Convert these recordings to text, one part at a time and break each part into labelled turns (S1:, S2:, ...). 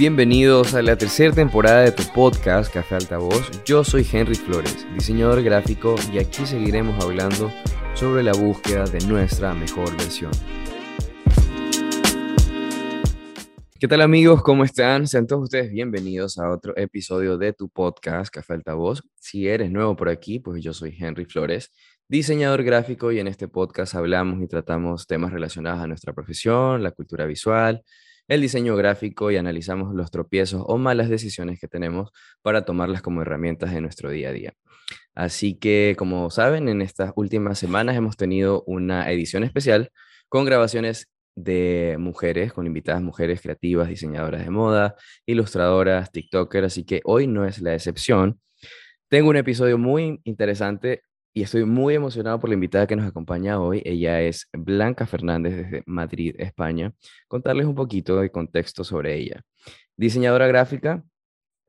S1: Bienvenidos a la tercera temporada de tu podcast Café Altavoz. Yo soy Henry Flores, diseñador gráfico, y aquí seguiremos hablando sobre la búsqueda de nuestra mejor versión. ¿Qué tal amigos? ¿Cómo están? Sean todos ustedes bienvenidos a otro episodio de tu podcast Café Altavoz. Si eres nuevo por aquí, pues yo soy Henry Flores, diseñador gráfico y en este podcast hablamos y tratamos temas relacionados a nuestra profesión, la cultura visual, el diseño gráfico y analizamos los tropiezos o malas decisiones que tenemos para tomarlas como herramientas de nuestro día a día. Así que, como saben, en estas últimas semanas hemos tenido una edición especial con grabaciones de mujeres, con invitadas mujeres creativas, diseñadoras de moda, ilustradoras, TikTokers, así que hoy no es la excepción. Tengo un episodio muy interesante y estoy muy emocionado por la invitada que nos acompaña hoy. Ella es Blanca Fernández desde Madrid, España. Contarles un poquito de contexto sobre ella. Diseñadora gráfica,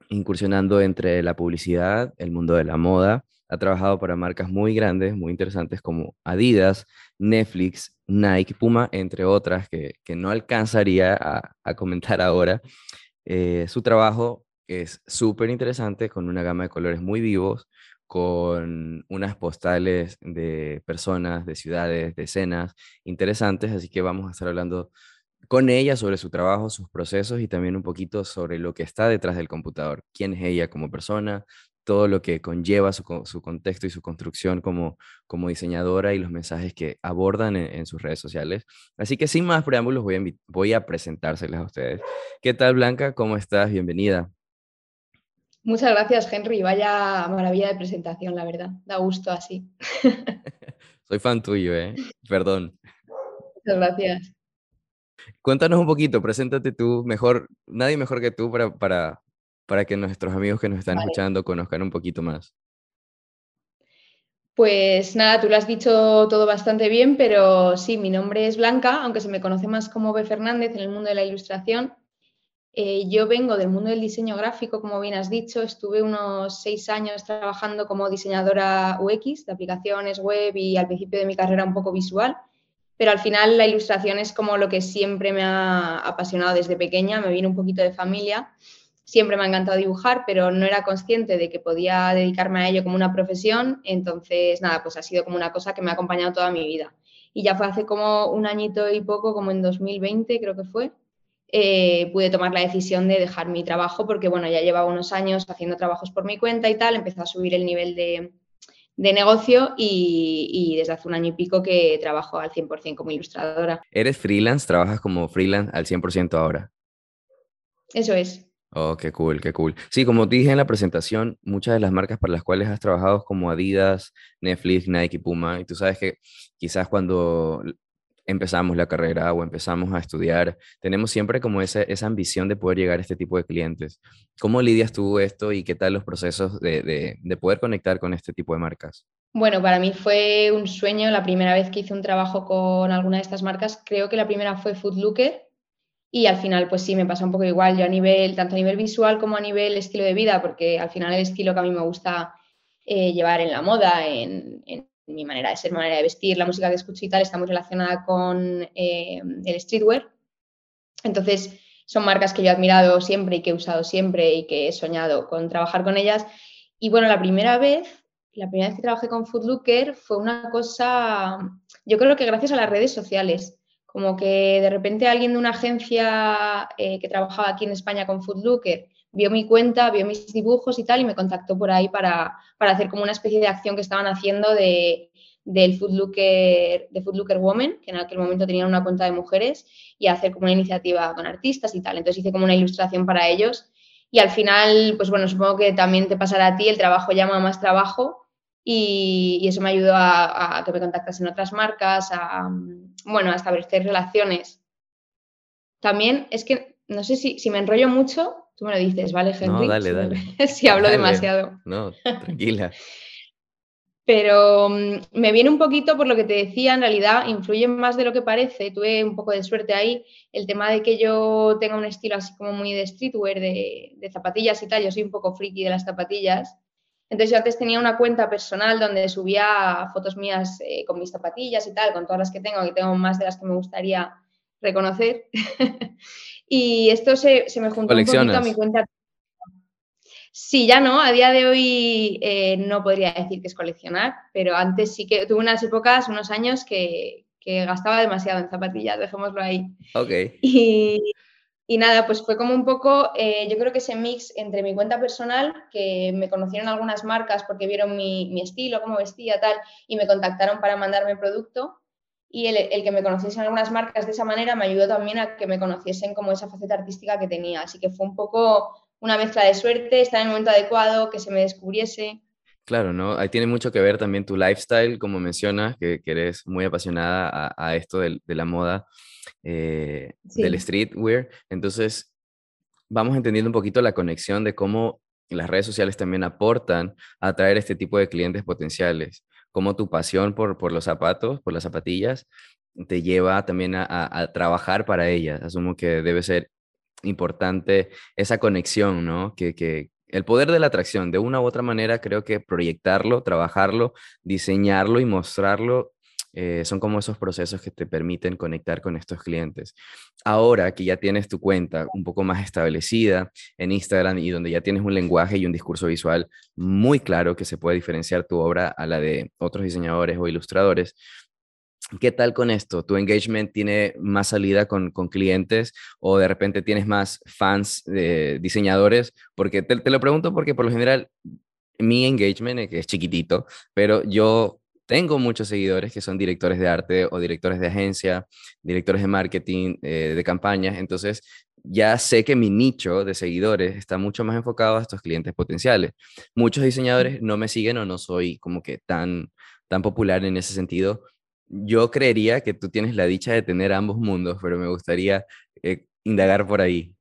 S1: incursionando entre la publicidad, el mundo de la moda. Ha trabajado para marcas muy grandes, muy interesantes como Adidas, Netflix, Nike, Puma, entre otras que, no alcanzaría a, comentar ahora. Eh, su trabajo es súper interesante, con una gama de colores muy vivos, con unas postales de personas, de ciudades, de escenas interesantes, así que vamos a estar hablando con ella sobre su trabajo, sus procesos y también un poquito sobre lo que está detrás del computador, quién es ella como persona, todo lo que conlleva su, contexto y su construcción como, como diseñadora y los mensajes que abordan en, sus redes sociales. Así que sin más preámbulos voy a, voy a presentárselas a ustedes. ¿Qué tal Blanca? ¿Cómo estás? Bienvenida.
S2: Muchas gracias, Henry. Vaya maravilla de presentación, la verdad. Da gusto así.
S1: Soy fan tuyo, ¿eh? Perdón.
S2: Muchas gracias.
S1: Cuéntanos un poquito, preséntate tú mejor, nadie mejor que tú para, para, para que nuestros amigos que nos están escuchando conozcan un poquito más.
S2: Pues nada, tú lo has dicho todo bastante bien, pero sí, mi nombre es Blanca, aunque se me conoce más como B. Fernández en el mundo de la ilustración. Eh, yo vengo del mundo del diseño gráfico, como bien has dicho, estuve unos seis años trabajando como diseñadora UX de aplicaciones web y al principio de mi carrera un poco visual, pero al final la ilustración es como lo que siempre me ha apasionado desde pequeña, me viene un poquito de familia, siempre me ha encantado dibujar, pero no era consciente de que podía dedicarme a ello como una profesión, entonces nada, pues ha sido como una cosa que me ha acompañado toda mi vida. Y ya fue hace como un añito y poco, como en 2020 creo que fue, eh, pude tomar la decisión de dejar mi trabajo porque, bueno, ya llevaba unos años haciendo trabajos por mi cuenta y tal, empecé a subir el nivel de, negocio y, desde hace un año y pico que trabajo al 100% como ilustradora.
S1: ¿Eres freelance? ¿Trabajas como freelance al 100% ahora?
S2: Eso es.
S1: Oh, qué cool, qué cool. Sí, como te dije en la presentación, muchas de las marcas para las cuales has trabajado como Adidas, Netflix, Nike, Puma, y tú sabes que quizás cuando empezamos la carrera o empezamos a estudiar, tenemos siempre como esa, esa ambición de poder llegar a este tipo de clientes. ¿Cómo lidias tú esto y qué tal los procesos de, de, poder conectar con este tipo de marcas?
S2: Bueno, para mí fue un sueño la primera vez que hice un trabajo con alguna de estas marcas. Creo que la primera fue Looker y al final pues sí, me pasa un poco igual, yo a nivel, tanto a nivel visual como a nivel estilo de vida, porque al final el estilo que a mí me gusta eh, llevar en la moda, en mi manera de ser, mi manera de vestir, la música que escucho y tal, está muy relacionada con eh, el streetwear. Entonces, son marcas que yo he admirado siempre y que he usado siempre y que he soñado con trabajar con ellas. Y bueno, la primera vez, la primera vez que trabajé con Foodlooker fue una cosa, yo creo que gracias a las redes sociales, como que de repente alguien de una agencia eh, que trabajaba aquí en España con Foodlooker vio mi cuenta, vio mis dibujos y tal, y me contactó por ahí para, hacer como una especie de acción que estaban haciendo de, del Foodlooker, de Foodlooker Woman, que en aquel momento tenían una cuenta de mujeres, y hacer como una iniciativa con artistas y tal. Entonces hice como una ilustración para ellos. Y al final, pues bueno, supongo que también te pasará a ti, el trabajo llama más trabajo y, eso me ayudó a, que me contactasen otras marcas, a, bueno, a establecer relaciones. También es que, no sé si, si me enrollo mucho, Tú me lo dices, ¿vale, Henry?
S1: No, dale, dale.
S2: si hablo demasiado.
S1: No, tranquila.
S2: Pero mm, me viene un poquito por lo que te decía, en realidad influye más de lo que parece. Tuve un poco de suerte ahí. El tema de que yo tenga un estilo así como muy de streetwear, de, zapatillas y tal. Yo soy un poco friki de las zapatillas. Entonces yo antes tenía una cuenta personal donde subía fotos mías eh, con mis zapatillas y tal, con todas las que tengo, que tengo más de las que me gustaría reconocer. y esto se, me juntó un poquito a mi cuenta. Sí, ya no, a día de hoy eh, no podría decir que es coleccionar, pero antes sí que tuve unas épocas, unos años que, que gastaba demasiado en zapatillas, dejémoslo ahí.
S1: Ok.
S2: Y, y nada, pues fue como un poco, eh, yo creo que ese mix entre mi cuenta personal, que me conocieron algunas marcas porque vieron mi, estilo, cómo vestía, tal, y me contactaron para mandarme producto. Y el, el, que me conociesen algunas marcas de esa manera me ayudó también a que me conociesen como esa faceta artística que tenía. Así que fue un poco una mezcla de suerte, estar en el momento adecuado, que se me descubriese.
S1: Claro, ¿no? Ahí tiene mucho que ver también tu lifestyle, como mencionas, que, que eres muy apasionada a, a esto de, de, la moda eh, del streetwear. Entonces, vamos entendiendo un poquito la conexión de cómo las redes sociales también aportan a atraer este tipo de clientes potenciales, cómo tu pasión por, los zapatos, por las zapatillas, te lleva también a, trabajar para ellas. Asumo que debe ser importante esa conexión, ¿no? Que, el poder de la atracción, de una u otra manera, creo que proyectarlo, trabajarlo, diseñarlo y mostrarlo eh, son como esos procesos que te permiten conectar con estos clientes. Ahora que ya tienes tu cuenta un poco más establecida en Instagram y donde ya tienes un lenguaje y un discurso visual muy claro que se puede diferenciar tu obra a la de otros diseñadores o ilustradores, ¿Qué tal con esto? ¿Tu engagement tiene más salida con, con clientes o de repente tienes más fans de diseñadores? Porque te, te, lo pregunto porque por lo general mi engagement, que es chiquitito, pero yo tengo muchos seguidores que son directores de arte o directores de agencia, directores de marketing, eh, de campañas. Entonces, ya sé que mi nicho de seguidores está mucho más enfocado a estos clientes potenciales. Muchos diseñadores no me siguen o no soy como que tan, tan popular en ese sentido. Yo creería que tú tienes la dicha de tener ambos mundos, pero me gustaría eh, indagar por ahí.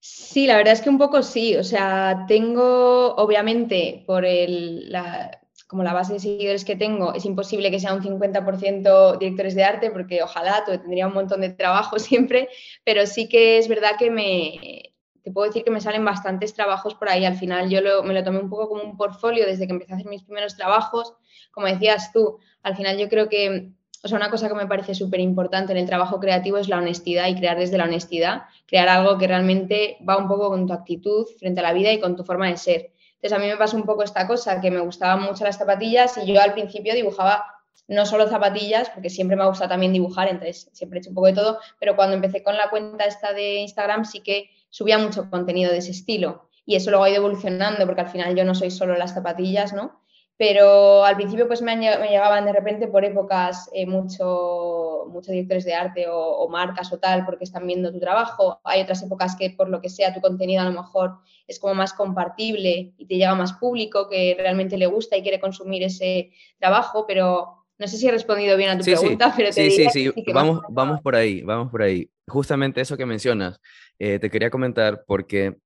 S2: Sí, la verdad es que un poco sí. O sea, tengo, obviamente, por el, la, como la base de seguidores que tengo, es imposible que sea un 50% directores de arte, porque ojalá tendría un montón de trabajo siempre, pero sí que es verdad que me, te puedo decir que me salen bastantes trabajos por ahí. Al final yo me lo tomé un poco como un portfolio desde que empecé a hacer mis primeros trabajos. Como decías tú, al final yo creo que, o sea, una cosa que me parece súper importante en el trabajo creativo es la honestidad y crear desde la honestidad, crear algo que realmente va un poco con tu actitud frente a la vida y con tu forma de ser. Entonces a mí me pasó un poco esta cosa, que me gustaban mucho las zapatillas y yo al principio dibujaba no solo zapatillas, porque siempre me ha gustado también dibujar, entonces siempre he hecho un poco de todo, pero cuando empecé con la cuenta esta de Instagram sí que subía mucho contenido de ese estilo y eso luego ha ido evolucionando porque al final yo no soy solo las zapatillas, ¿no? Pero al principio pues me, me llegaban de repente por épocas eh, mucho, muchos directores de arte o, o, marcas o tal porque están viendo tu trabajo. Hay otras épocas que por lo que sea tu contenido a lo mejor es como más compartible y te llega más público que realmente le gusta y quiere consumir ese trabajo, pero no sé si he respondido bien a tu pregunta,
S1: sí.
S2: pero
S1: te sí, sí, sí, vamos, vamos por ahí, vamos por ahí. Justamente eso que mencionas, eh, te quería comentar porque,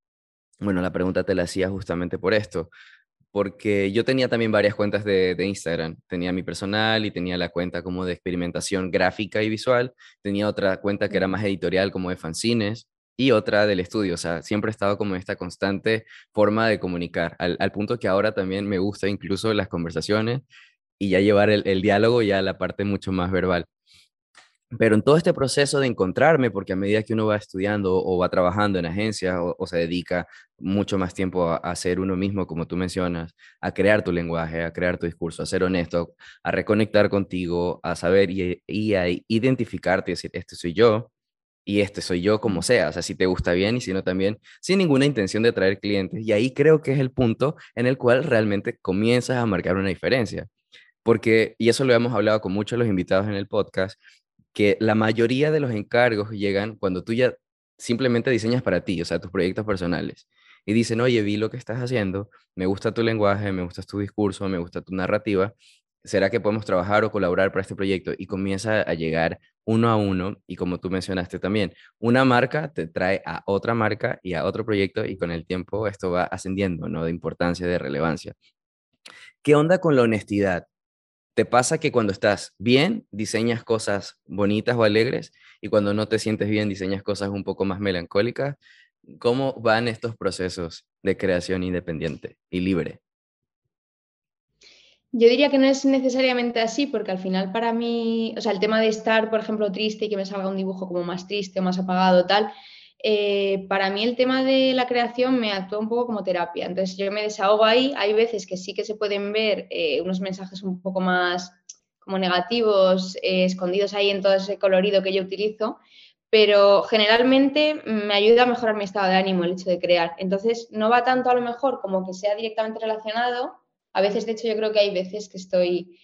S1: bueno, la pregunta te la hacía justamente por esto porque yo tenía también varias cuentas de, de, Instagram. Tenía mi personal y tenía la cuenta como de experimentación gráfica y visual. Tenía otra cuenta que era más editorial como de fanzines y otra del estudio. O sea, siempre he estado como en esta constante forma de comunicar, al, al punto que ahora también me gusta incluso las conversaciones y ya llevar el, el diálogo ya a la parte mucho más verbal. Pero en todo este proceso de encontrarme, porque a medida que uno va estudiando o va trabajando en agencias o, o se dedica mucho más tiempo a, a, ser uno mismo, como tú mencionas, a crear tu lenguaje, a crear tu discurso, a ser honesto, a reconectar contigo, a saber y, y a identificarte, decir, este soy yo y este soy yo como sea, o sea, si te gusta bien y si no también, sin ninguna intención de traer clientes. Y ahí creo que es el punto en el cual realmente comienzas a marcar una diferencia. Porque, y eso lo hemos hablado con muchos de los invitados en el podcast, que la mayoría de los encargos llegan cuando tú ya simplemente diseñas para ti, o sea, tus proyectos personales. Y dicen, oye, vi lo que estás haciendo, me gusta tu lenguaje, me gusta tu discurso, me gusta tu narrativa, ¿será que podemos trabajar o colaborar para este proyecto? Y comienza a llegar uno a uno, y como tú mencionaste también, una marca te trae a otra marca y a otro proyecto, y con el tiempo esto va ascendiendo, ¿no? De importancia, de relevancia. ¿Qué onda con la honestidad? ¿Te pasa que cuando estás bien diseñas cosas bonitas o alegres y cuando no te sientes bien diseñas cosas un poco más melancólicas? ¿Cómo van estos procesos de creación independiente y libre?
S2: Yo diría que no es necesariamente así, porque al final para mí, o sea, el tema de estar, por ejemplo, triste y que me salga un dibujo como más triste o más apagado, tal, eh, para mí el tema de la creación me actúa un poco como terapia. Entonces yo me desahogo ahí, hay veces que sí que se pueden ver eh, unos mensajes un poco más como negativos, eh, escondidos ahí en todo ese colorido que yo utilizo, pero generalmente me ayuda a mejorar mi estado de ánimo el hecho de crear. Entonces no va tanto a lo mejor como que sea directamente relacionado, a veces, de hecho, yo creo que hay veces que estoy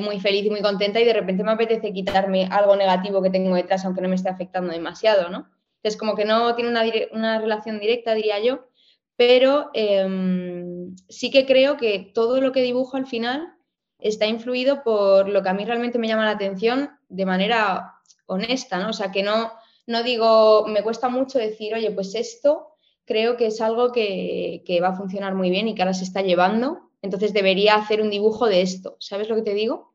S2: muy feliz y muy contenta y de repente me apetece quitarme algo negativo que tengo detrás, aunque no me esté afectando demasiado, ¿no? Entonces, como que no tiene una, relación directa, diría yo, pero em, sí que creo que todo lo que dibujo al final está influido por lo que a mí realmente me llama la atención de manera honesta, ¿no? O sea, que no, no digo, me cuesta mucho decir, oye, pues esto creo que es algo que, que va a funcionar muy bien y que ahora se está llevando entonces debería hacer un dibujo de esto. ¿Sabes lo que te digo?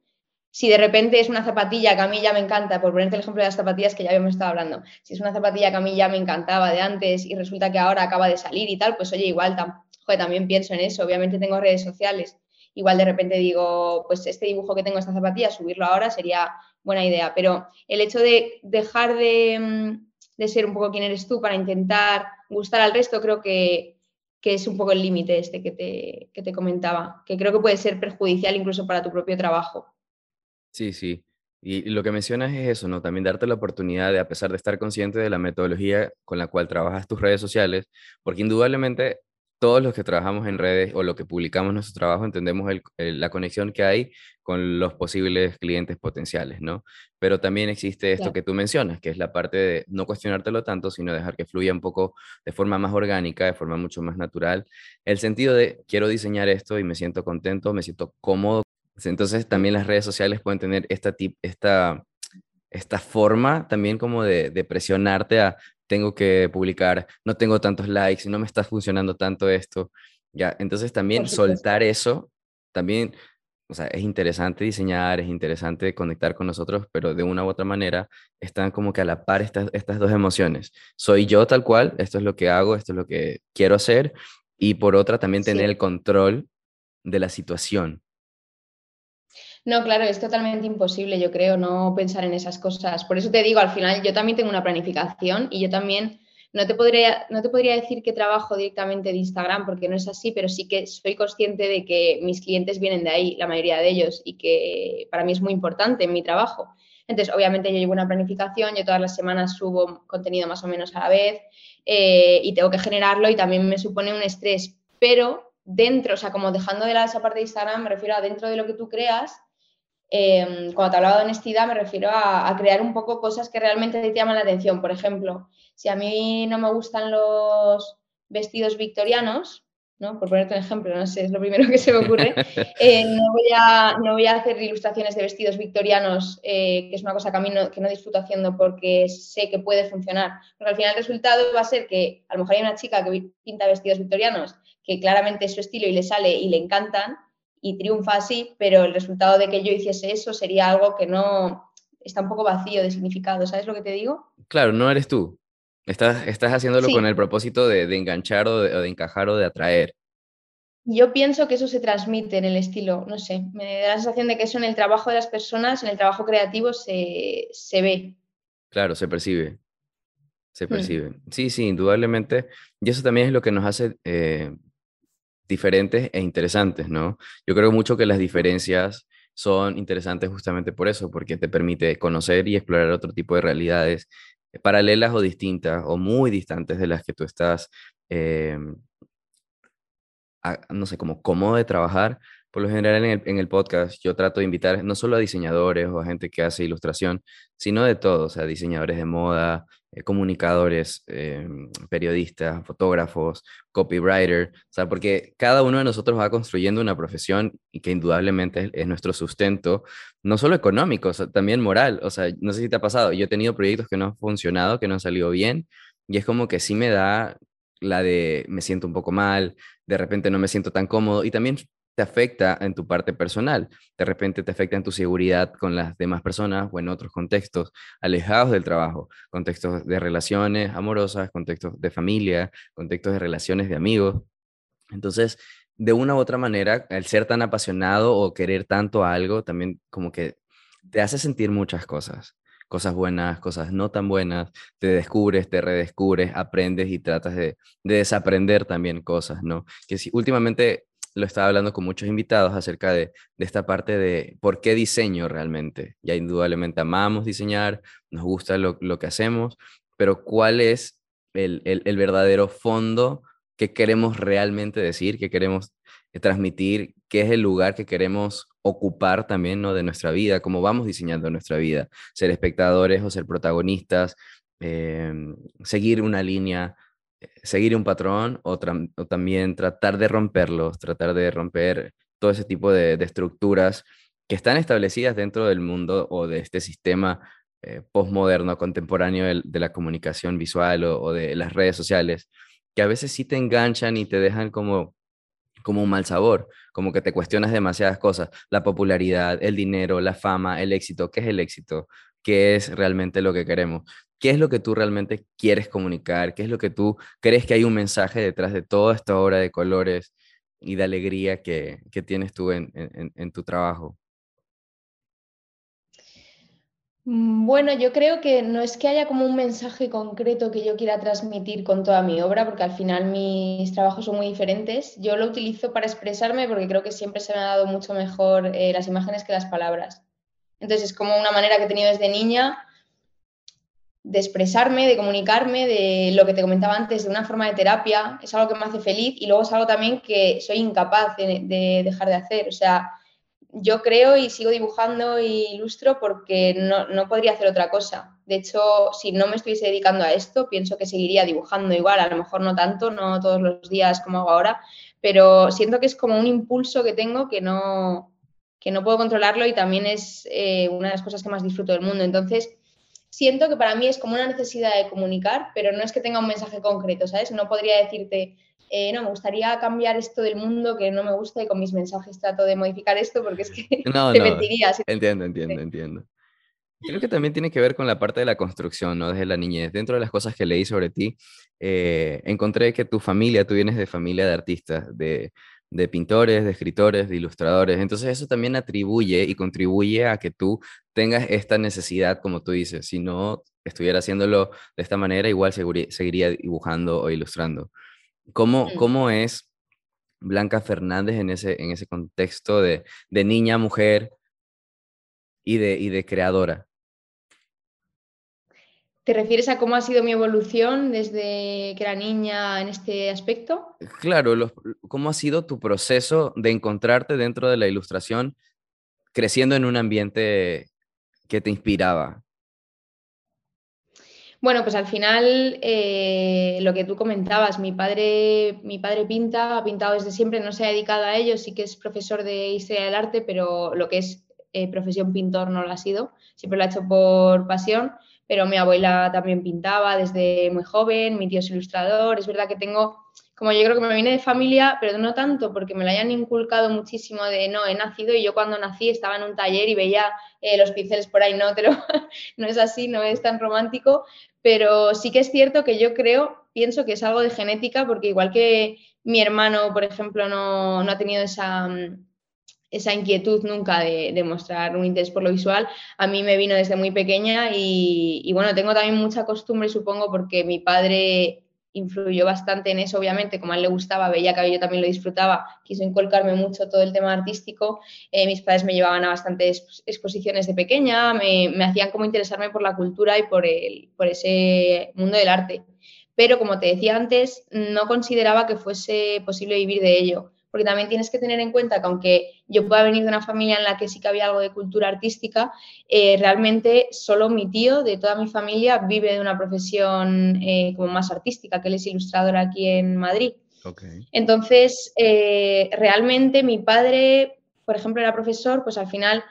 S2: Si de repente es una zapatilla que a mí ya me encanta, por ponerte el ejemplo de las zapatillas que ya habíamos estado hablando, si es una zapatilla que a mí ya me encantaba de antes y resulta que ahora acaba de salir y tal, pues oye, igual también pienso en eso. Obviamente tengo redes sociales. Igual de repente digo, pues este dibujo que tengo esta zapatilla, subirlo ahora sería buena idea. Pero el hecho de dejar de, mm, de ser un poco quien eres tú para intentar gustar al resto, creo que, que es un poco el límite este que te, te comentaba, que creo que puede ser perjudicial incluso para tu propio trabajo.
S1: Sí, sí. Y lo que mencionas es eso, ¿no? También darte la oportunidad de, a pesar de estar consciente de la metodología con la cual trabajas tus redes sociales, porque indudablemente todos los que trabajamos en redes o lo que publicamos nuestro trabajo entendemos la conexión que hay con los posibles clientes potenciales, ¿no? Pero también existe esto que tú mencionas, que es la parte de no cuestionártelo tanto, sino dejar que fluya un poco de forma más orgánica, de forma mucho más natural. El sentido de quiero diseñar esto y me siento contento, me siento cómodo. Entonces también las redes sociales pueden tener esta, esta, esta forma también como de, de presionarte a tengo que publicar, no tengo tantos likes, no me está funcionando tanto esto. Ya, entonces también soltar eso, también, o sea, es interesante diseñar, es interesante conectar con nosotros, pero de una u otra manera están como que a la par estas, estas dos emociones. Soy yo tal cual, esto es lo que hago, esto es lo que quiero hacer, y por otra también tener el control de la situación.
S2: No, claro, es totalmente imposible, yo creo, no pensar en esas cosas. Por eso te digo, al final yo también tengo una planificación y yo también no te podría, no te podría decir que trabajo directamente de Instagram porque no es así, pero sí que soy consciente de que mis clientes vienen de ahí, la mayoría de ellos, y que para mí es muy importante en mi trabajo. Entonces, obviamente yo llevo una planificación, yo todas las semanas subo contenido más o menos a la vez eh, y tengo que generarlo y también me supone un estrés, pero dentro, o sea, como dejando de la, esa parte de Instagram, me refiero a dentro de lo que tú creas, Em, cuando te hablaba de honestidad me refiero a, crear un poco cosas que realmente te llaman la atención. Por ejemplo, si a mí no me gustan los vestidos victorianos, ¿no? por ponerte un ejemplo, no sé, es lo primero que se me ocurre, eh, no, voy a, no, voy a, hacer ilustraciones de vestidos victorianos, eh, que es una cosa que a mí no, que no disfruto haciendo porque sé que puede funcionar. Porque al final el resultado va a ser que a lo mejor hay una chica que pinta vestidos victorianos que claramente es su estilo y le sale y le encantan, y triunfa así, pero el resultado de que yo hiciese eso sería algo que no está un poco vacío de significado, ¿sabes lo que te digo?
S1: Claro, no eres tú. Estás, estás haciéndolo con el propósito de, enganchar o de, encajar o de atraer.
S2: Yo pienso que eso se transmite en el estilo, no sé, me da la sensación de que eso en el trabajo de las personas, en el trabajo creativo, se, ve.
S1: Claro, se percibe. Se mm. percibe. Sí, sí, indudablemente. Y eso también es lo que nos hace eh, diferentes e interesantes, ¿no? Yo creo mucho que las diferencias son interesantes justamente por eso, porque te permite conocer y explorar otro tipo de realidades paralelas o distintas o muy distantes de las que tú estás, em, no sé, como cómodo de trabajar. Por lo general en el, en el, podcast yo trato de invitar no solo a diseñadores o a gente que hace ilustración, sino de todos, o sea, diseñadores de moda, eh, comunicadores, eh, periodistas, fotógrafos, copywriter, o sea, porque cada uno de nosotros va construyendo una profesión y que indudablemente es, nuestro sustento, no solo económico, también moral, o sea, no sé si te ha pasado, yo he tenido proyectos que no han funcionado, que no han salido bien, y es como que sí me da la de me siento un poco mal, de repente no me siento tan cómodo, y también te afecta en tu parte personal. De repente te afecta en tu seguridad con las demás personas o en otros contextos alejados del trabajo, contextos de relaciones amorosas, contextos de familia, contextos de relaciones de amigos. Entonces, de una u otra manera, el ser tan apasionado o querer tanto algo, también como que te hace sentir muchas cosas. Cosas buenas, cosas no tan buenas, te descubres, te redescubres, aprendes y tratas de, desaprender también cosas, ¿no? Que si últimamente lo estaba hablando con muchos invitados acerca de, esta parte de por qué diseño realmente. Ya indudablemente amamos diseñar, nos gusta lo, que hacemos, pero ¿cuál es el, el verdadero fondo qué queremos realmente decir, qué queremos eh, transmitir, qué es el lugar que queremos ocupar también ¿no? de nuestra vida, cómo vamos diseñando nuestra vida, ser espectadores o ser protagonistas, em, seguir una línea, seguir un patrón o, también tratar de romperlos, tratar de romper todo ese tipo de, estructuras que están establecidas dentro del mundo o de este sistema eh, postmoderno, contemporáneo de, la comunicación visual o de las redes sociales que a veces sí te enganchan y te dejan como, como un mal sabor, como que te cuestionas demasiadas cosas, la popularidad, el dinero, la fama, el éxito, ¿qué es el éxito? ¿Qué es realmente lo que queremos? ¿Qué es lo que tú realmente quieres comunicar? ¿Qué es lo que tú crees que hay un mensaje detrás de toda esta obra de colores y de alegría que, tienes tú en tu trabajo?
S2: Mm, bueno, yo creo que no es que haya como un mensaje concreto que yo quiera transmitir con toda mi obra, porque al final mis trabajos son muy diferentes. Yo lo utilizo para expresarme porque creo que siempre se me ha dado mucho mejor eh, las imágenes que las palabras. Entonces es como una manera que he tenido desde niña de expresarme, de comunicarme, de lo que te comentaba antes, de una forma de terapia. Es algo que me hace feliz y luego es algo también que soy incapaz de, de dejar de hacer. O sea, yo creo y sigo dibujando y ilustro porque no, podría hacer otra cosa. De hecho, si no me estuviese dedicando a esto, pienso que seguiría dibujando igual, a lo mejor no tanto, no todos los días como hago ahora, pero siento que es como un impulso que tengo que no, que no puedo controlarlo y también es eh, una de las cosas que más disfruto del mundo. Entonces, siento que para mí es como una necesidad de comunicar, pero no es que tenga un mensaje concreto, ¿sabes? No podría decirte, eh, no, me gustaría cambiar esto del mundo que no me gusta y con mis mensajes trato de modificar esto porque es que
S1: no, te no, mentiría. Entiendo, entiendo, entiendo. Creo que también tiene que ver con la parte de la construcción, ¿no? Desde la niñez. Dentro de las cosas que leí sobre ti, eh, encontré que tu familia, tú vienes de familia de artistas, de, de pintores, de escritores, de ilustradores. Entonces eso también atribuye y contribuye a que tú tengas esta necesidad, como tú dices. Si no estuviera haciéndolo de esta manera, igual seguiría dibujando o ilustrando. ¿Cómo. ¿Cómo, es Blanca Fernández en ese, en ese contexto de, de niña, mujer y de, y de creadora?
S2: ¿Te refieres a cómo ha sido mi evolución desde que era niña en este aspecto?
S1: Claro, cómo ha sido tu proceso de encontrarte dentro de la ilustración creciendo en un ambiente que te inspiraba.
S2: Bueno, pues al final eh, lo que tú comentabas, mi padre, mi padre pinta, ha pintado desde siempre, no se ha dedicado a ello, sí que es profesor de historia del arte, pero lo que es eh, profesión pintor no lo ha sido, siempre lo ha hecho por pasión, pero mi abuela también pintaba desde muy joven, mi tío es ilustrador, es verdad que tengo como yo creo que me viene de familia, pero no tanto porque me lo hayan inculcado muchísimo de no, he nacido y yo cuando nací estaba en un taller y veía eh, los pinceles por ahí, no, pero no es así, no es tan romántico, pero sí que es cierto que yo creo, pienso que es algo de genética porque igual que mi hermano, por ejemplo, no, ha tenido esa, esa inquietud nunca de, mostrar un interés por lo visual, a mí me vino desde muy pequeña y, y bueno, tengo también mucha costumbre, supongo, porque mi padre influyó bastante en eso, obviamente, como a él le gustaba, veía que yo también lo disfrutaba, quiso inculcarme mucho todo el tema artístico. Eh, mis padres me llevaban a bastantes exposiciones de pequeña, me, me, hacían como interesarme por la cultura y por, el, por ese mundo del arte. Pero como te decía antes, no consideraba que fuese posible vivir de ello porque también tienes que tener en cuenta que aunque yo pueda venir de una familia en la que sí que había algo de cultura artística, eh, realmente solo mi tío de toda mi familia vive de una profesión eh, como más artística, que él es ilustrador aquí en Madrid. Entonces, eh, realmente mi padre, por ejemplo, era profesor, pues al final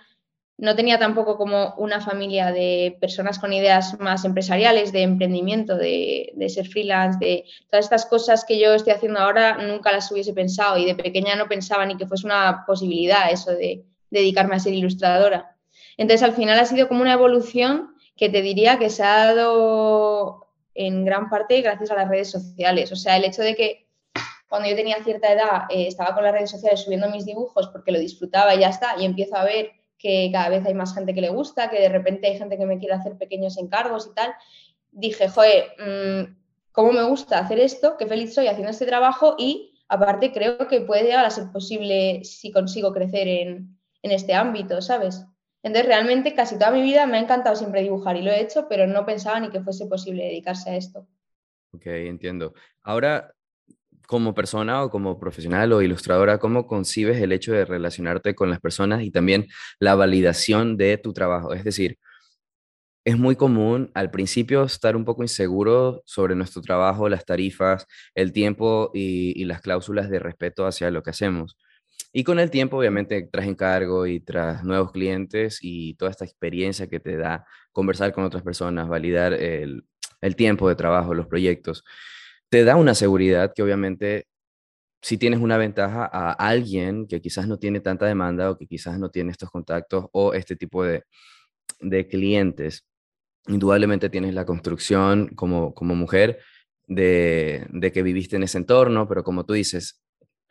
S2: no tenía tampoco como una familia de personas con ideas más empresariales, de emprendimiento, de, ser freelance, de todas estas cosas que yo estoy haciendo ahora, nunca las hubiese pensado y de pequeña no pensaba ni que fuese una posibilidad eso de dedicarme a ser ilustradora. Entonces al final ha sido como una evolución que te diría que se ha dado en gran parte gracias a las redes sociales. O sea, el hecho de que cuando yo tenía cierta edad eh, estaba con las redes sociales subiendo mis dibujos porque lo disfrutaba y ya está, y empiezo a ver que cada vez hay más gente que le gusta, que de repente hay gente que me quiere hacer pequeños encargos y tal, dije, joder, mm, ¿cómo me gusta hacer esto? Qué feliz soy haciendo este trabajo y aparte creo que puede llegar a ser posible si consigo crecer en, en este ámbito, ¿sabes? Entonces, realmente casi toda mi vida me ha encantado siempre dibujar y lo he hecho, pero no pensaba ni que fuese posible dedicarse a esto.
S1: Ok, entiendo. Ahora, como persona o como profesional o ilustradora, ¿cómo concibes el hecho de relacionarte con las personas y también la validación de tu trabajo? Es decir, es muy común al principio estar un poco inseguro sobre nuestro trabajo, las tarifas, el tiempo y, las cláusulas de respeto hacia lo que hacemos. Y con el tiempo, obviamente, tras encargo y tras nuevos clientes y toda esta experiencia que te da conversar con otras personas, validar el, tiempo de trabajo, los proyectos, te da una seguridad que obviamente si tienes una ventaja a alguien que quizás no tiene tanta demanda o que quizás no tiene estos contactos o este tipo de, clientes, indudablemente tienes la construcción como, como mujer de, de, que viviste en ese entorno, pero como tú dices,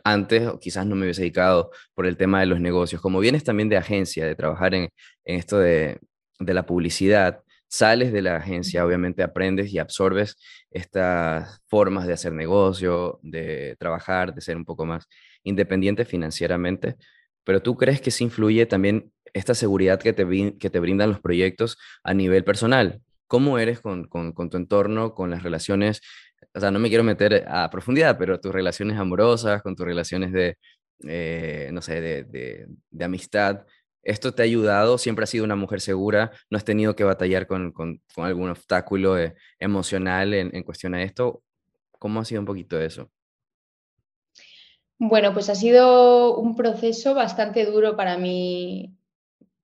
S1: antes quizás no me hubiese dedicado por el tema de los negocios. Como vienes también de agencia, de trabajar en, esto de, la publicidad, sales de la agencia, obviamente aprendes y absorbes estas formas de hacer negocio, de trabajar, de ser un poco más independiente financieramente, pero tú crees que sí influye también esta seguridad que te, que te brindan los proyectos a nivel personal. ¿Cómo eres con, con tu entorno, con las relaciones o sea, no me quiero meter a profundidad, pero tus relaciones amorosas, con tus relaciones de, eh, no sé, de, de, amistad, ¿esto te ha ayudado? ¿Siempre has sido una mujer segura? ¿No has tenido que batallar con, con, con algún obstáculo eh, emocional en, en cuestión a esto? ¿Cómo ha sido un poquito eso?
S2: Bueno, pues ha sido un proceso bastante duro para mí.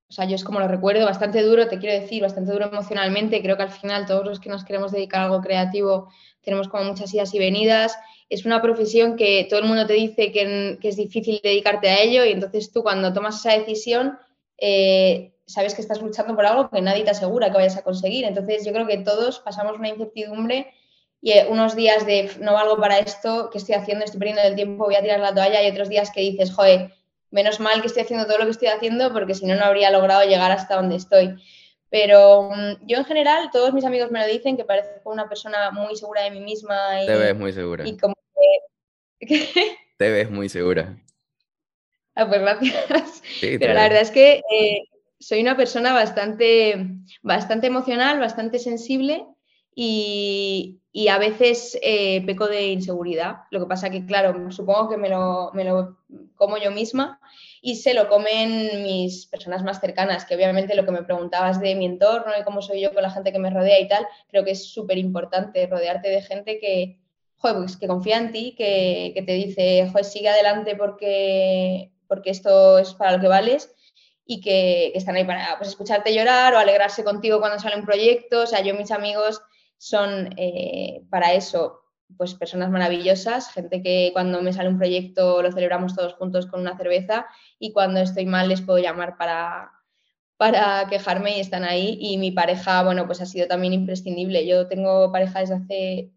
S2: O sea, yo es como lo recuerdo, bastante duro, te quiero decir, bastante duro emocionalmente. Creo que al final todos los que nos queremos dedicar a algo creativo tenemos como muchas idas y venidas. Es una profesión que todo el mundo te dice que, es difícil dedicarte a ello y entonces tú cuando tomas esa decisión eh, sabes que estás luchando por algo que nadie te asegura que vayas a conseguir. Entonces yo creo que todos pasamos una incertidumbre y eh, unos días de no valgo para esto, ¿qué estoy haciendo? Estoy perdiendo el tiempo, voy a tirar la toalla y otros días que dices, joder, menos mal que estoy haciendo todo lo que estoy haciendo porque si no, no habría logrado llegar hasta donde estoy. Pero mm, yo en general, todos mis amigos me lo dicen, que parezco una persona muy segura de mí misma.
S1: Y, Te ves muy segura.
S2: Y como
S1: Te ves muy segura.
S2: Ah, pues gracias. Pero la verdad es que eh, soy una persona bastante, bastante emocional, bastante sensible y, y a veces eh, peco de inseguridad. Lo que pasa que, claro, supongo que me lo, me lo como yo misma y se lo comen mis personas más cercanas, que obviamente lo que me preguntabas de mi entorno y cómo soy yo con la gente que me rodea y tal, creo que es súper importante rodearte de gente que, pues que confía en ti, que, que te dice, joder, sigue adelante porque, porque esto es para lo que vales y que, están ahí para pues, escucharte llorar o alegrarse contigo cuando sale un proyecto. O sea, yo mis amigos son eh, para eso pues personas maravillosas, gente que cuando me sale un proyecto lo celebramos todos juntos con una cerveza y cuando estoy mal les puedo llamar para, para quejarme y están ahí. Y mi pareja, bueno, pues ha sido también imprescindible. Yo tengo pareja desde hace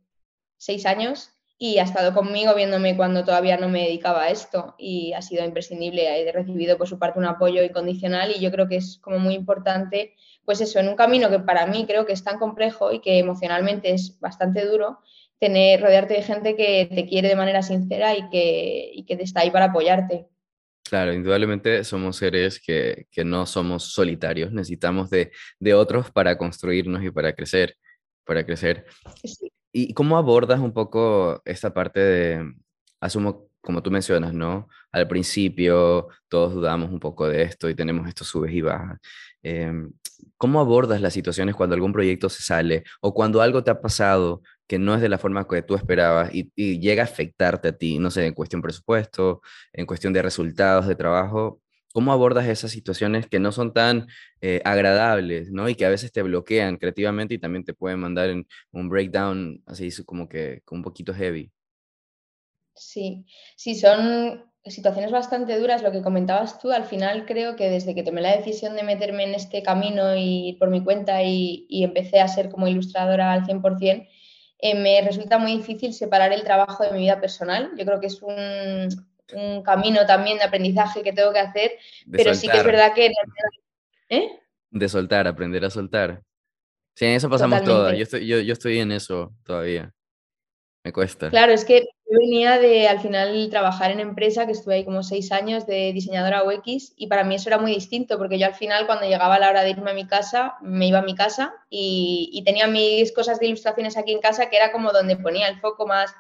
S2: seis años y ha estado conmigo viéndome cuando todavía no me dedicaba a esto y ha sido imprescindible. He recibido por su parte un apoyo incondicional y yo creo que es como muy importante, pues eso, en un camino que para mí creo que es tan complejo y que emocionalmente es bastante duro, tener, rodearte de gente que te quiere de manera sincera y que, y que está ahí para apoyarte.
S1: Claro, indudablemente somos seres que, que no somos solitarios, necesitamos de, de, otros para construirnos y para crecer, para crecer. ¿Y cómo abordas un poco esta parte de, asumo, como tú mencionas, ¿no? Al principio todos dudamos un poco de esto y tenemos estos subes y bajas. Em, ¿Cómo abordas las situaciones cuando algún proyecto se sale o cuando algo te ha pasado que no es de la forma que tú esperabas y, llega a afectarte a ti, no sé, en cuestión presupuesto, en cuestión de resultados de trabajo, ¿cómo abordas esas situaciones que no son tan eh, agradables, ¿no? Y que a veces te bloquean creativamente y también te pueden mandar en un breakdown así como que un poquito heavy.
S2: Sí, sí, son situaciones bastante duras. Lo que comentabas tú, al final creo que desde que tomé la decisión de meterme en este camino y por mi cuenta y, y empecé a ser como ilustradora al 100%, eh, me resulta muy difícil separar el trabajo de mi vida personal. Yo creo que es un, camino también de aprendizaje que tengo que hacer, pero sí que es verdad que...
S1: ¿Eh? De soltar, aprender a soltar. Sí, en eso pasamos todas. Yo estoy, yo, yo estoy en eso todavía. Me cuesta.
S2: Claro, es que yo venía de al final trabajar en empresa, que estuve ahí como seis años de diseñadora UX, y para mí eso era muy distinto, porque yo al final cuando llegaba la hora de irme a mi casa, me iba a mi casa y, tenía mis cosas de ilustraciones aquí en casa, que era como donde ponía el foco más,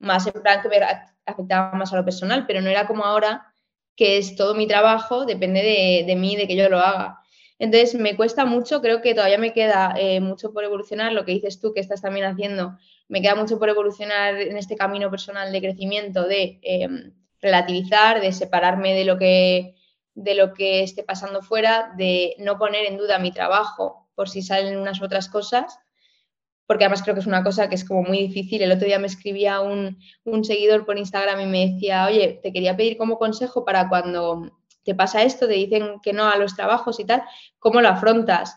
S2: más en plan que me afectaba más a lo personal, pero no era como ahora, que es todo mi trabajo, depende de, de mí, de que yo lo haga. Entonces, me cuesta mucho, creo que todavía me queda eh, mucho por evolucionar, lo que dices tú que estás también haciendo, me queda mucho por evolucionar en este camino personal de crecimiento, de em, relativizar, de separarme de lo, que, de lo que esté pasando fuera, de no poner en duda mi trabajo por si salen unas otras cosas, porque además creo que es una cosa que es como muy difícil. El otro día me escribía un, un seguidor por Instagram y me decía, oye, te quería pedir como consejo para cuando te pasa esto, te dicen que no a los trabajos y tal, ¿cómo lo afrontas?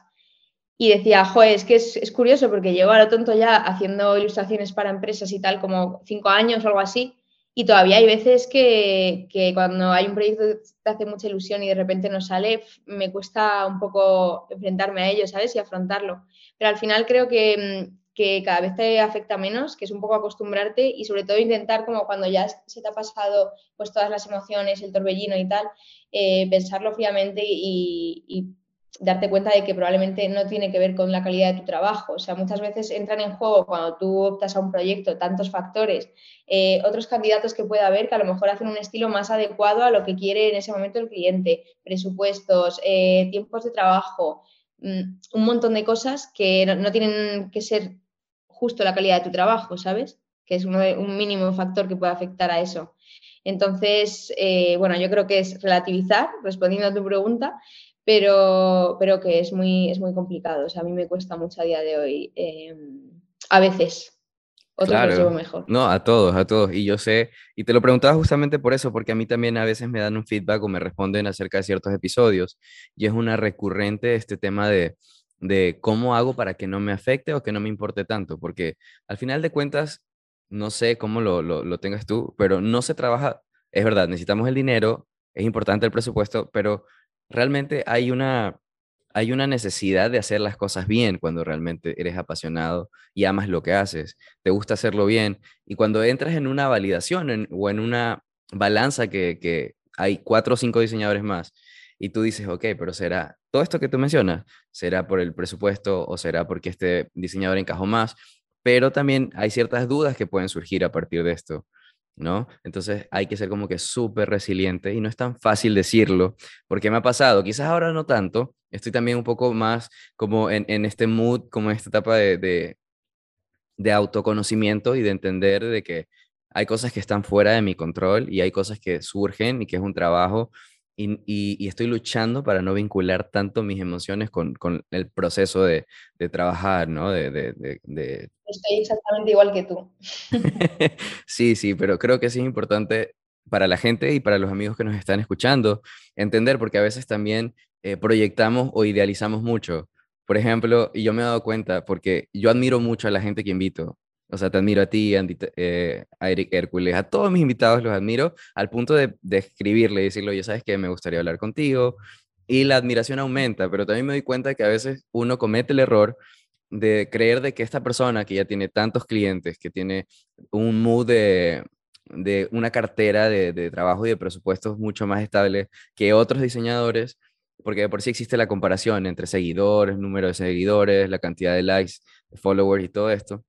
S2: Y decía, joder, es que es, curioso porque llevo a lo tonto ya haciendo ilustraciones para empresas y tal, como cinco años o algo así, y todavía hay veces que, que, cuando hay un proyecto que te hace mucha ilusión y de repente no sale, me cuesta un poco enfrentarme a ello, ¿sabes? Y afrontarlo. Pero al final creo que, mm, que cada vez te afecta menos, que es un poco acostumbrarte y sobre todo intentar como cuando ya se te ha pasado pues todas las emociones, el torbellino y tal, eh, pensarlo fríamente y, darte cuenta de que probablemente no tiene que ver con la calidad de tu trabajo. O sea, muchas veces entran en juego cuando tú optas a un proyecto tantos factores, eh, otros candidatos que pueda haber que a lo mejor hacen un estilo más adecuado a lo que quiere en ese momento el cliente, presupuestos, eh, tiempos de trabajo, mm, un montón de cosas que no tienen que ser justo la calidad de tu trabajo, ¿sabes? Que es un mínimo factor que puede afectar a eso. Entonces, eh, bueno, yo creo que es relativizar, respondiendo a tu pregunta, pero, pero que es muy, es muy complicado. O sea, a mí me cuesta mucho a día de hoy, em, a veces. Otros claro. llevo mejor.
S1: No, a todos, a todos. Y yo sé, y te lo preguntaba justamente por eso, porque a mí también a veces me dan un feedback o me responden acerca de ciertos episodios. Y es una recurrente este tema de, de cómo hago para que no me afecte o que no me importe tanto, porque al final de cuentas, no sé cómo lo, lo, tengas tú, pero no se trabaja, es verdad, necesitamos el dinero, es importante el presupuesto, pero realmente hay una, hay una necesidad de hacer las cosas bien cuando realmente eres apasionado y amas lo que haces, te gusta hacerlo bien, y cuando entras en una validación o en una balanza que, que hay cuatro o cinco diseñadores más, y tú dices, ok, pero será todo esto que tú mencionas, será por el presupuesto o será porque este diseñador encajó más, pero también hay ciertas dudas que pueden surgir a partir de esto, ¿no? Entonces hay que ser como que súper resiliente y no es tan fácil decirlo, porque me ha pasado, quizás ahora no tanto, estoy también un poco más como en, en este mood, como en esta etapa de, de, de autoconocimiento y de entender de que hay cosas que están fuera de mi control y hay cosas que surgen y que es un trabajo y, estoy luchando para no vincular tanto mis emociones con, el proceso de, trabajar, ¿no? De,
S2: Estoy exactamente igual que tú.
S1: sí, sí, pero creo que sí es importante para la gente y para los amigos que nos están escuchando entender, porque a veces también eh, proyectamos o idealizamos mucho. Por ejemplo, y yo me he dado cuenta, porque yo admiro mucho a la gente que invito, o sea, te admiro a ti, eh, a Eric Hércules, a todos mis invitados los admiro al punto de, de escribirle y decirle, oye, ¿sabes qué? Me gustaría hablar contigo. Y la admiración aumenta, pero también me doy cuenta que a veces uno comete el error de creer de que esta persona que ya tiene tantos clientes, que tiene un mood de, de una cartera de, de, trabajo y de presupuestos mucho más estable que otros diseñadores, porque por sí existe la comparación entre seguidores, número de seguidores, la cantidad de likes, followers y todo esto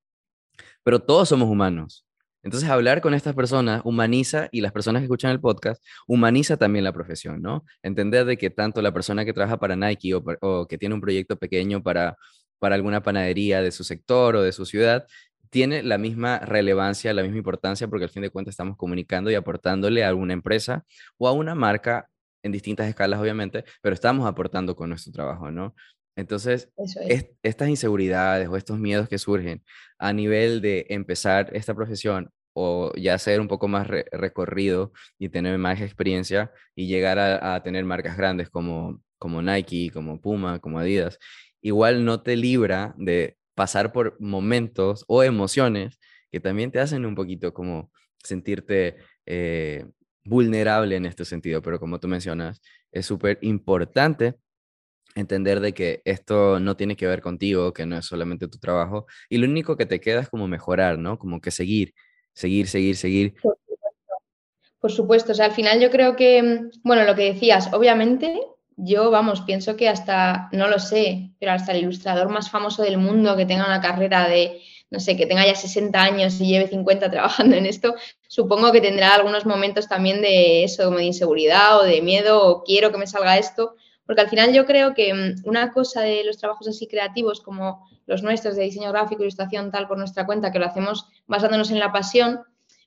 S1: pero todos somos humanos. Entonces, hablar con estas personas humaniza, y las personas que escuchan el podcast, humaniza también la profesión, ¿no? Entender de que tanto la persona que trabaja para Nike o, que tiene un proyecto pequeño para, para alguna panadería de su sector o de su ciudad, tiene la misma relevancia, la misma importancia, porque al fin de cuentas estamos comunicando y aportándole a alguna empresa o a una marca en distintas escalas, obviamente, pero estamos aportando con nuestro trabajo, ¿no? Entonces, estas inseguridades o estos miedos que surgen a nivel de empezar esta profesión o ya hacer un poco más recorrido y tener más experiencia y llegar a, tener marcas grandes como, como Nike, como Puma, como Adidas, igual no te libra de pasar por momentos o emociones que también te hacen un poquito como sentirte eh, vulnerable en este sentido, pero como tú mencionas, es súper importante entender de que esto no tiene que ver contigo, que no es solamente tu trabajo, y lo único que te queda es como mejorar, ¿no? Como que seguir, seguir, seguir, seguir.
S2: Por supuesto, o sea, al final yo creo que, mm, bueno, lo que decías, obviamente, yo, vamos, pienso que hasta, no lo sé, pero hasta el ilustrador más famoso del mundo que tenga una carrera de, no sé, que tenga ya 60 años y lleve 50 trabajando en esto, supongo que tendrá algunos momentos también de eso, como de inseguridad o de miedo o quiero que me salga esto, porque al final yo creo que mm, una cosa de los trabajos así creativos como los nuestros de diseño gráfico, ilustración, tal, por nuestra cuenta, que lo hacemos basándonos en la pasión,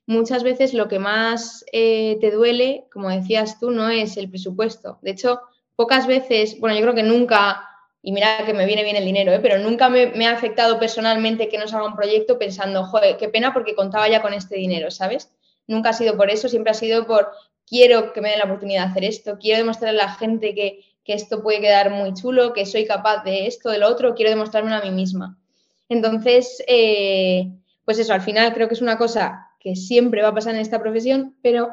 S2: muchas veces lo que más eh, te duele, como decías tú, no es el presupuesto. De hecho, pocas veces, bueno, yo creo que nunca, y mira que me viene bien el dinero, ¿eh? pero nunca me, me, ha afectado personalmente que no salga un proyecto pensando, joder, qué pena porque contaba ya con este dinero, ¿sabes? Nunca ha sido por eso, siempre ha sido por, quiero que me den la oportunidad de hacer esto, quiero demostrarle a la gente que, que esto puede quedar muy chulo, que soy capaz de esto, de lo otro, quiero demostrarme a mí misma. Entonces, eh, pues eso, al final creo que es una cosa que siempre va a pasar en esta profesión, pero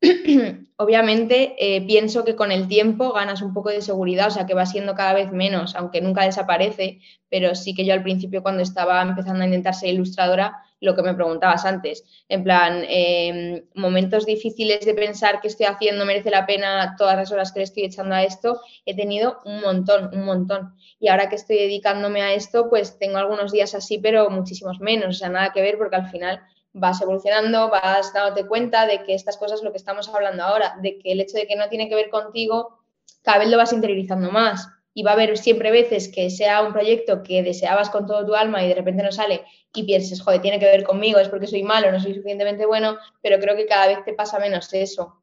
S2: obviamente eh, pienso que con el tiempo ganas un poco de seguridad, o sea que va siendo cada vez menos, aunque nunca desaparece, pero sí que yo al principio cuando estaba empezando a intentar ser ilustradora, lo que me preguntabas antes, en plan, em, momentos difíciles de pensar que estoy haciendo merece la pena todas las horas que le estoy echando a esto, he tenido un montón, un montón. Y ahora que estoy dedicándome a esto, pues tengo algunos días así, pero muchísimos menos, o sea, nada que ver porque al final vas evolucionando, vas dándote cuenta de que estas cosas, lo que estamos hablando ahora, de que el hecho de que no tiene que ver contigo, cada vez lo vas interiorizando más. Y va a haber siempre veces que sea un proyecto que deseabas con todo tu alma y de repente no sale y pienses, joder, tiene que ver conmigo, es porque soy malo, no soy suficientemente bueno, pero creo que cada vez te pasa menos eso.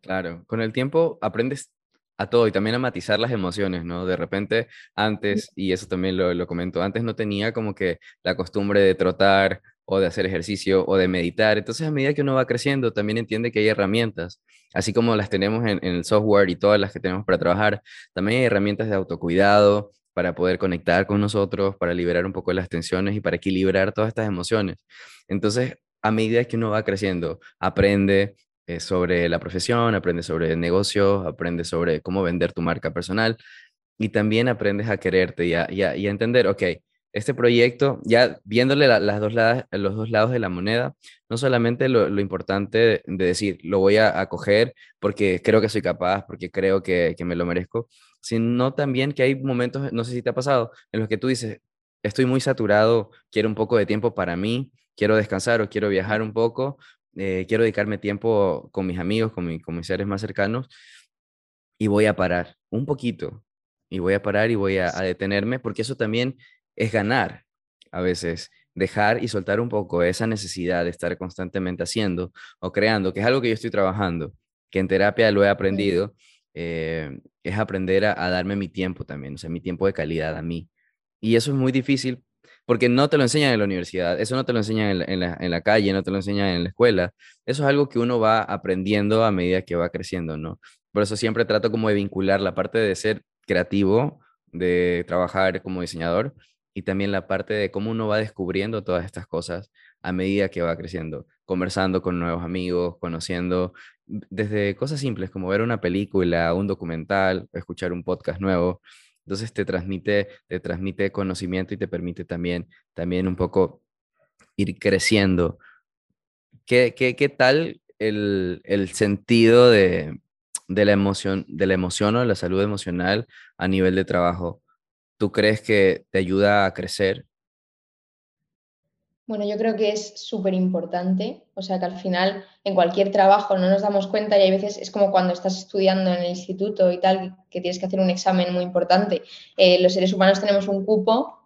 S1: Claro, con el tiempo aprendes a todo y también a matizar las emociones, ¿no? De repente antes, y eso también lo, lo comento, antes no tenía como que la costumbre de trotar o de hacer ejercicio o de meditar. Entonces, a medida que uno va creciendo, también entiende que hay herramientas, así como las tenemos en, el software y todas las que tenemos para trabajar, también hay herramientas de autocuidado para poder conectar con nosotros, para liberar un poco las tensiones y para equilibrar todas estas emociones. Entonces, a medida que uno va creciendo, aprende eh, sobre la profesión, aprende sobre el negocio, aprende sobre cómo vender tu marca personal y también aprendes a quererte y a, y a, y a entender, ok, este proyecto, ya viéndole las dos lados, los dos lados de la moneda, no solamente lo, importante de, decir, lo voy a, coger porque creo que soy capaz, porque creo que, me lo merezco, sino también que hay momentos, no sé si te ha pasado, en los que tú dices, estoy muy saturado, quiero un poco de tiempo para mí, quiero descansar o quiero viajar un poco, eh, quiero dedicarme tiempo con mis amigos, con, con mis seres más cercanos, y voy a parar un poquito, y voy a parar y voy a, a detenerme, porque eso también es ganar a veces, dejar y soltar un poco esa necesidad de estar constantemente haciendo o creando, que es algo que yo estoy trabajando, que en terapia lo he aprendido, eh, es aprender a, darme mi tiempo también, o sea, mi tiempo de calidad a mí. Y eso es muy difícil porque no te lo enseñan en la universidad, eso no te lo enseñan en la, en la, calle, no te lo enseñan en la escuela, eso es algo que uno va aprendiendo a medida que va creciendo, ¿no? Por eso siempre trato como de vincular la parte de ser creativo, de trabajar como diseñador, y también la parte de cómo uno va descubriendo todas estas cosas a medida que va creciendo, conversando con nuevos amigos, conociendo desde cosas simples como ver una película, un documental, escuchar un podcast nuevo. Entonces te transmite, te transmite conocimiento y te permite también, también un poco ir creciendo. ¿Qué, qué, qué tal el, el sentido de, de, la emoción, de la emoción o la salud emocional a nivel de trabajo? ¿Tú crees que te ayuda a crecer?
S2: Bueno, yo creo que es súper importante, o sea que al final en cualquier trabajo no nos damos cuenta y hay veces es como cuando estás estudiando en el instituto y tal, que tienes que hacer un examen muy importante. Eh, los seres humanos tenemos un cupo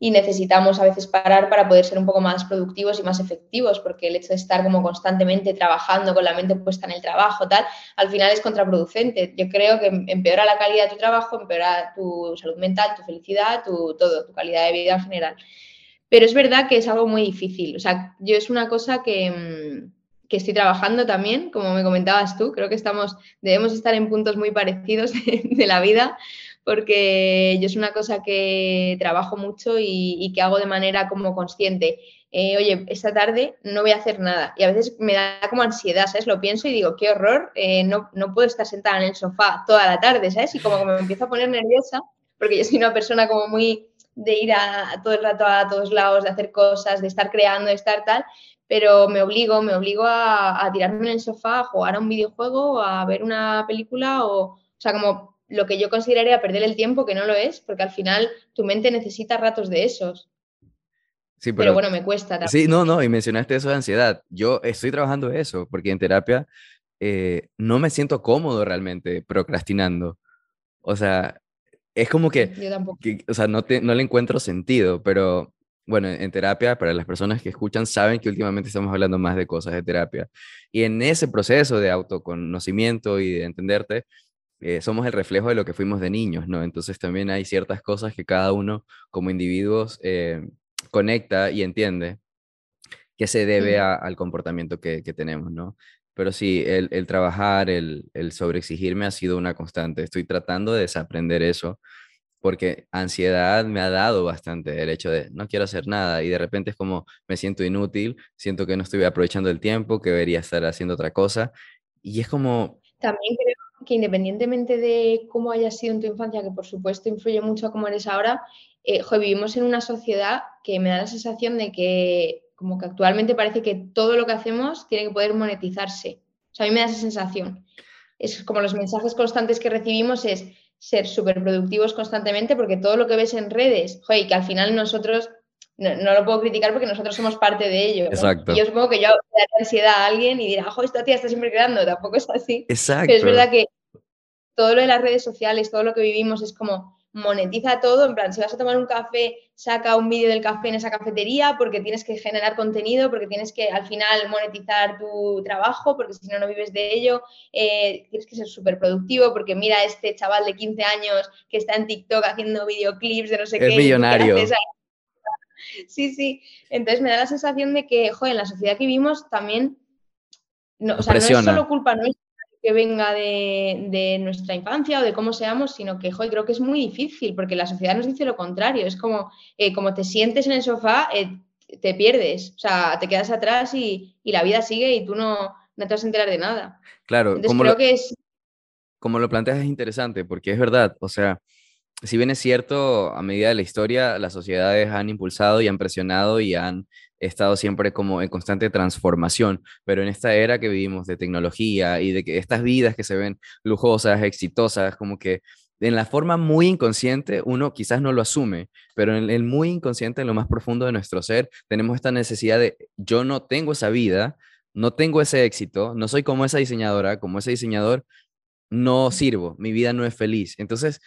S2: y necesitamos a veces parar para poder ser un poco más productivos y más efectivos, porque el hecho de estar como constantemente trabajando con la mente puesta en el trabajo, tal, al final es contraproducente. Yo creo que empeora la calidad de tu trabajo, empeora tu salud mental, tu felicidad, tu todo, tu calidad de vida en general. Pero es verdad que es algo muy difícil. O sea, yo es una cosa que, mm, que estoy trabajando también, como me comentabas tú, creo que estamos, debemos estar en puntos muy parecidos de la vida porque yo es una cosa que trabajo mucho y, que hago de manera como consciente. Eh, oye, esta tarde no voy a hacer nada. Y a veces me da como ansiedad, ¿sabes? Lo pienso y digo, qué horror, eh, no, no, puedo estar sentada en el sofá toda la tarde, ¿sabes? Y como que me empiezo a poner nerviosa, porque yo soy una persona como muy de ir a, todo el rato a todos lados, de hacer cosas, de estar creando, de estar tal, pero me obligo, me obligo a, a tirarme en el sofá, a jugar a un videojuego, a ver una película o, o sea, como lo que yo consideraría perder el tiempo, que no lo es, porque al final tu mente necesita ratos de esos.
S1: Sí,
S2: pero, bueno, me cuesta.
S1: También. Sí, no, no, y mencionaste eso de ansiedad. Yo estoy trabajando eso, porque en terapia eh, no me siento cómodo realmente procrastinando. O sea, es como que,
S2: Yo tampoco.
S1: que o sea, no, te, no le encuentro sentido, pero bueno, en terapia, para las personas que escuchan, saben que últimamente estamos hablando más de cosas de terapia. Y en ese proceso de autoconocimiento y de entenderte, eh, somos el reflejo de lo que fuimos de niños, ¿no? Entonces también hay ciertas cosas que cada uno como individuos eh, conecta y entiende que se debe a, al comportamiento que, que, tenemos, ¿no? Pero sí, el, el trabajar, el, el sobreexigirme ha sido una constante. Estoy tratando de desaprender eso porque ansiedad me ha dado bastante el hecho de no quiero hacer nada y de repente es como me siento inútil, siento que no estoy aprovechando el tiempo, que debería estar haciendo otra cosa y es como...
S2: También creo que independientemente de cómo haya sido en tu infancia, que por supuesto influye mucho a cómo eres ahora, eh, vivimos en una sociedad que me da la sensación de que como que actualmente parece que todo lo que hacemos tiene que poder monetizarse. O sea, a mí me da esa sensación. Es como los mensajes constantes que recibimos es ser súper productivos constantemente porque todo lo que ves en redes, joder, y que al final nosotros no, no, lo puedo criticar porque nosotros somos parte de ello. ¿no?
S1: Exacto.
S2: Y yo supongo que yo daré ansiedad a alguien y dirá, joder, esta tía está siempre creando, tampoco es así.
S1: Exacto.
S2: Pero es verdad que todo lo de las redes sociales, todo lo que vivimos es como monetiza todo, en plan, si vas a tomar un café, saca un vídeo del café en esa cafetería porque tienes que generar contenido, porque tienes que al final monetizar tu trabajo, porque si no, no vives de ello, eh, tienes que ser súper productivo, porque mira a este chaval de 15 años que está en TikTok haciendo videoclips de no sé
S1: es
S2: qué.
S1: millonario.
S2: ¿qué sí, sí. Entonces me da la sensación de que, joder, en la sociedad que vivimos también, no, o sea, no es solo culpa nuestra que venga de, de, nuestra infancia o de cómo seamos, sino que, joder, creo que es muy difícil porque la sociedad nos dice lo contrario. Es como, eh, como te sientes en el sofá, eh, te pierdes, o sea, te quedas atrás y, y, la vida sigue y tú no, no te vas a enterar de nada.
S1: Claro,
S2: Entonces
S1: como
S2: creo
S1: lo,
S2: que es...
S1: como lo planteas es interesante porque es verdad, o sea, si bien es cierto, a medida de la historia, las sociedades han impulsado y han presionado y han estado siempre como en constante transformación, pero en esta era que vivimos de tecnología y de que estas vidas que se ven lujosas, exitosas, como que en la forma muy inconsciente uno quizás no lo asume, pero en el muy inconsciente, en lo más profundo de nuestro ser, tenemos esta necesidad de yo no tengo esa vida, no tengo ese éxito, no soy como esa diseñadora, como ese diseñador, no sirvo, mi vida no es feliz. Entonces,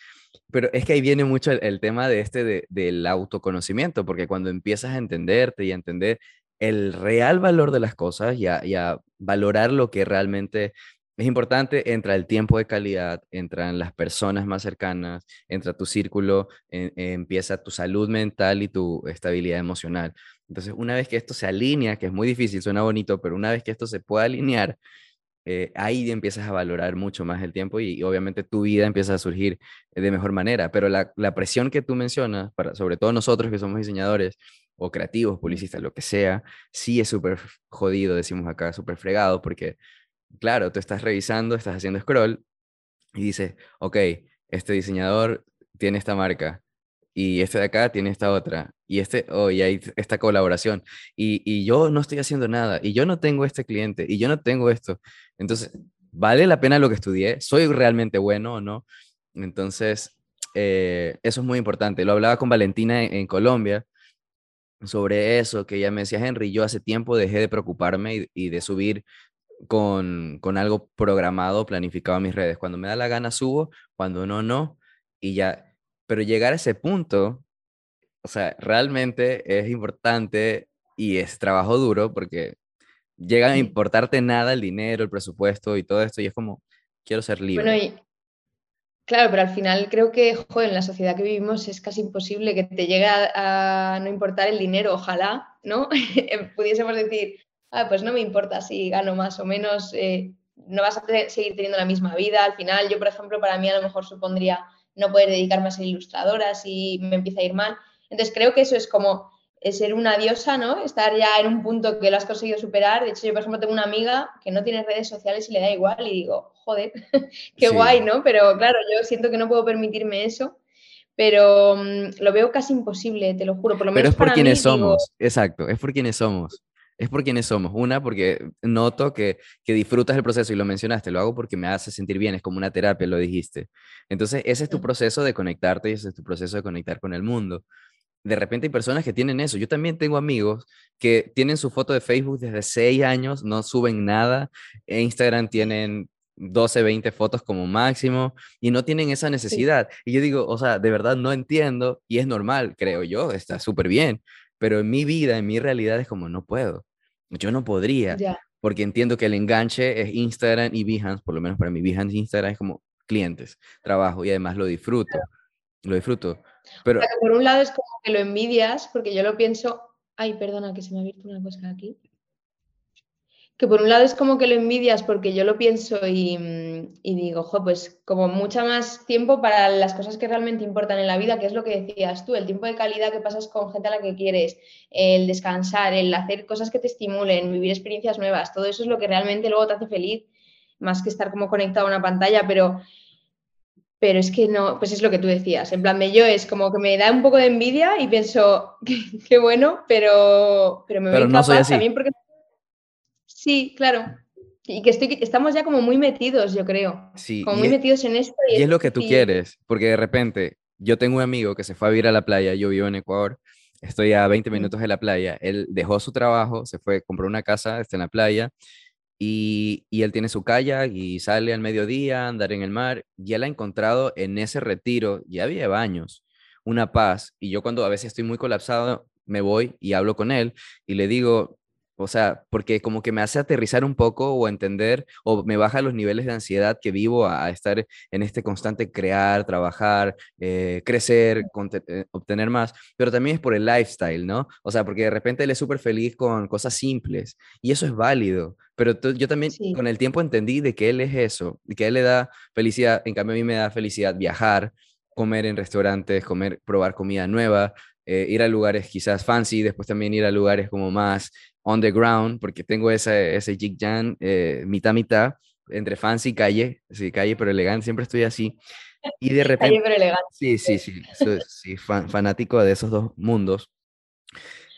S1: pero es que ahí viene mucho el, tema de este de, del autoconocimiento, porque cuando empiezas a entenderte y a entender el real valor de las cosas y a, valorar lo que realmente es importante, entra el tiempo de calidad, entran las personas más cercanas, entra tu círculo, empieza tu salud mental y tu estabilidad emocional. Entonces, una vez que esto se alinea, que es muy difícil, suena bonito, pero una vez que esto se pueda alinear, eh, ahí empiezas a valorar mucho más el tiempo y, obviamente tu vida empieza a surgir de mejor manera. Pero la, presión que tú mencionas, sobre todo nosotros que somos diseñadores o creativos, publicistas, lo que sea, sí es súper jodido, decimos acá, súper fregado, porque, claro, tú estás revisando, estás haciendo scroll y dices, ok, este diseñador tiene esta marca, y este de acá tiene esta otra, y este, oh, y hay esta colaboración, y, y, yo no estoy haciendo nada, y yo no tengo este cliente, y yo no tengo esto. Entonces, ¿vale la pena lo que estudié? ¿Soy realmente bueno o no? Entonces, eh, eso es muy importante. Lo hablaba con Valentina en, en, Colombia sobre eso, que ella me decía, Henry, yo hace tiempo dejé de preocuparme y, de subir con, con algo programado, planificado a mis redes. Cuando me da la gana subo, cuando no, no, y ya pero llegar a ese punto, o sea, realmente es importante y es trabajo duro porque llega a importarte nada el dinero, el presupuesto y todo esto y es como, quiero ser libre.
S2: Bueno, y, claro, pero al final creo que, joder, en la sociedad que vivimos es casi imposible que te llegue a, a no importar el dinero, ojalá, ¿no? Pudiésemos decir, ah, pues no me importa si gano más o menos, eh, no vas a seguir teniendo la misma vida. Al final, yo, por ejemplo, para mí a lo mejor supondría no poder dedicarme a ser ilustradora si me empieza a ir mal. Entonces creo que eso es como ser una diosa, ¿no? Estar ya en un punto que lo has conseguido superar. De hecho, yo, por ejemplo, tengo una amiga que no tiene redes sociales y le da igual y digo, joder, qué guay, ¿no? Pero claro, yo siento que no puedo permitirme eso, pero mm, lo veo casi imposible, te lo juro. Por lo
S1: pero
S2: es
S1: por quienes somos, exacto, es por quienes somos. Es por quienes somos. Una, porque noto que, que disfrutas el proceso y lo mencionaste, lo hago porque me hace sentir bien, es como una terapia, lo dijiste. Entonces, ese es tu proceso de conectarte y ese es tu proceso de conectar con el mundo de repente hay personas que tienen eso. Yo también tengo amigos que tienen su foto de Facebook desde seis años, no suben nada. En Instagram tienen 12, 20 fotos como máximo y no tienen esa necesidad. Y yo digo, o sea, de verdad no entiendo y es normal, creo yo, está súper bien. Pero en mi vida, en mi realidad es como no puedo. Yo no podría. Porque entiendo que el enganche es Instagram y Behance, por lo menos para mí Behance Instagram es como clientes, trabajo y además lo disfruto. Lo disfruto. Pero...
S2: por un lado es como que lo envidias, porque yo lo pienso, ay, perdona, que se me ha abierto una cosa aquí. Que por un lado es como que lo envidias porque yo lo pienso y, mm, digo, jo, pues como mucha más tiempo para las cosas que realmente importan en la vida, que es lo que decías tú, el tiempo de calidad que pasas con gente a la que quieres, el descansar, el hacer cosas que te estimulen, vivir experiencias nuevas, todo eso es lo que realmente luego te hace feliz, más que estar como conectado a una pantalla, pero pero es que no, pues es lo que tú decías, en plan de yo es como que me da un poco de envidia y pienso, qué bueno, pero, pero me veo no también porque... Sí, claro. Y que estoy, estamos ya como muy metidos, yo creo. Sí. Como muy metidos en esto.
S1: Y, es, lo que tú quieres, porque de repente yo tengo un amigo que se fue a vivir a la playa, yo vivo en Ecuador, estoy a 20 minutos de la playa, él dejó su trabajo, se fue, compró una casa, está en la playa, y, él tiene su kayak y sale al mediodía a andar en el mar y él ha encontrado en ese retiro, ya había baños, una paz. Y yo cuando a veces estoy muy colapsado, me voy y hablo con él y le digo, o sea, porque como que me hace aterrizar un poco o entender o me baja los niveles de ansiedad que vivo a, estar en este constante crear, trabajar, eh, crecer, eh, obtener más, pero también es por el lifestyle, ¿no? O sea, porque de repente él es súper feliz con cosas simples y eso es válido, pero yo también con el tiempo entendí de que él es eso, y que él le da felicidad, en cambio a mí me da felicidad viajar, comer en restaurantes, comer, probar comida nueva, eh, ir a lugares quizás fancy, después también ir a lugares como más on the ground, porque tengo ese, ese jig jan eh, mitad mitad, entre fancy y calle, sí, calle pero elegante, siempre estoy así. Y de repente...
S2: calle pero elegante.
S1: Sí, sí, sí, sí fanático de esos dos mundos.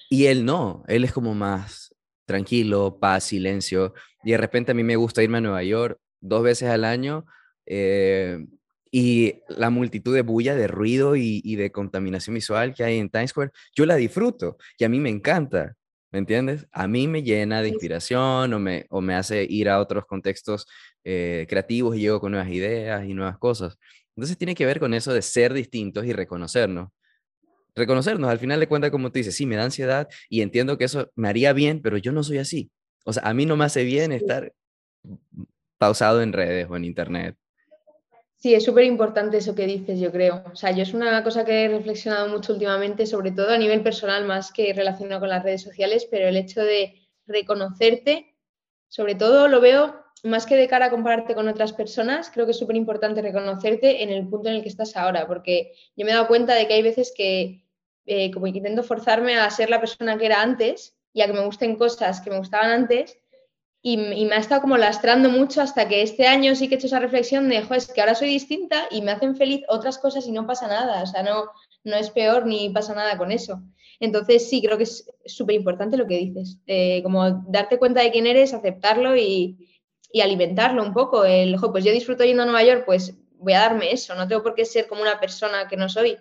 S1: Y él no, él es como más tranquilo, paz, silencio. Y de repente a mí me gusta irme a Nueva York dos veces al año. Eh, y la multitud de bulla, de ruido y, y, de contaminación visual que hay en Times Square, yo la disfruto y a mí me encanta. ¿Me entiendes? A mí me llena de inspiración o me, o me hace ir a otros contextos eh, creativos y llego con nuevas ideas y nuevas cosas. Entonces tiene que ver con eso de ser distintos y reconocernos. Reconocernos, al final de cuentas, como tú dices, sí, me da ansiedad y entiendo que eso me haría bien, pero yo no soy así. O sea, a mí no me hace bien estar pausado en redes o en internet.
S2: Sí, es súper importante eso que dices, yo creo. O sea, yo es una cosa que he reflexionado mucho últimamente, sobre todo a nivel personal más que relacionado con las redes sociales, pero el hecho de reconocerte, sobre todo lo veo más que de cara a compararte con otras personas, creo que es súper importante reconocerte en el punto en el que estás ahora, porque yo me he dado cuenta de que hay veces que eh, como intento forzarme a ser la persona que era antes y a que me gusten cosas que me gustaban antes y, me ha estado como lastrando mucho hasta que este año sí que he hecho esa reflexión de, es que ahora soy distinta y me hacen feliz otras cosas y no pasa nada, o sea, no, no es peor ni pasa nada con eso. Entonces sí, creo que es súper importante lo que dices, como darte cuenta de quién eres, aceptarlo y, y alimentarlo un poco. El, ojo, pues yo disfruto yendo a Nueva York, pues voy a darme eso, no tengo por qué ser como una persona que no soy.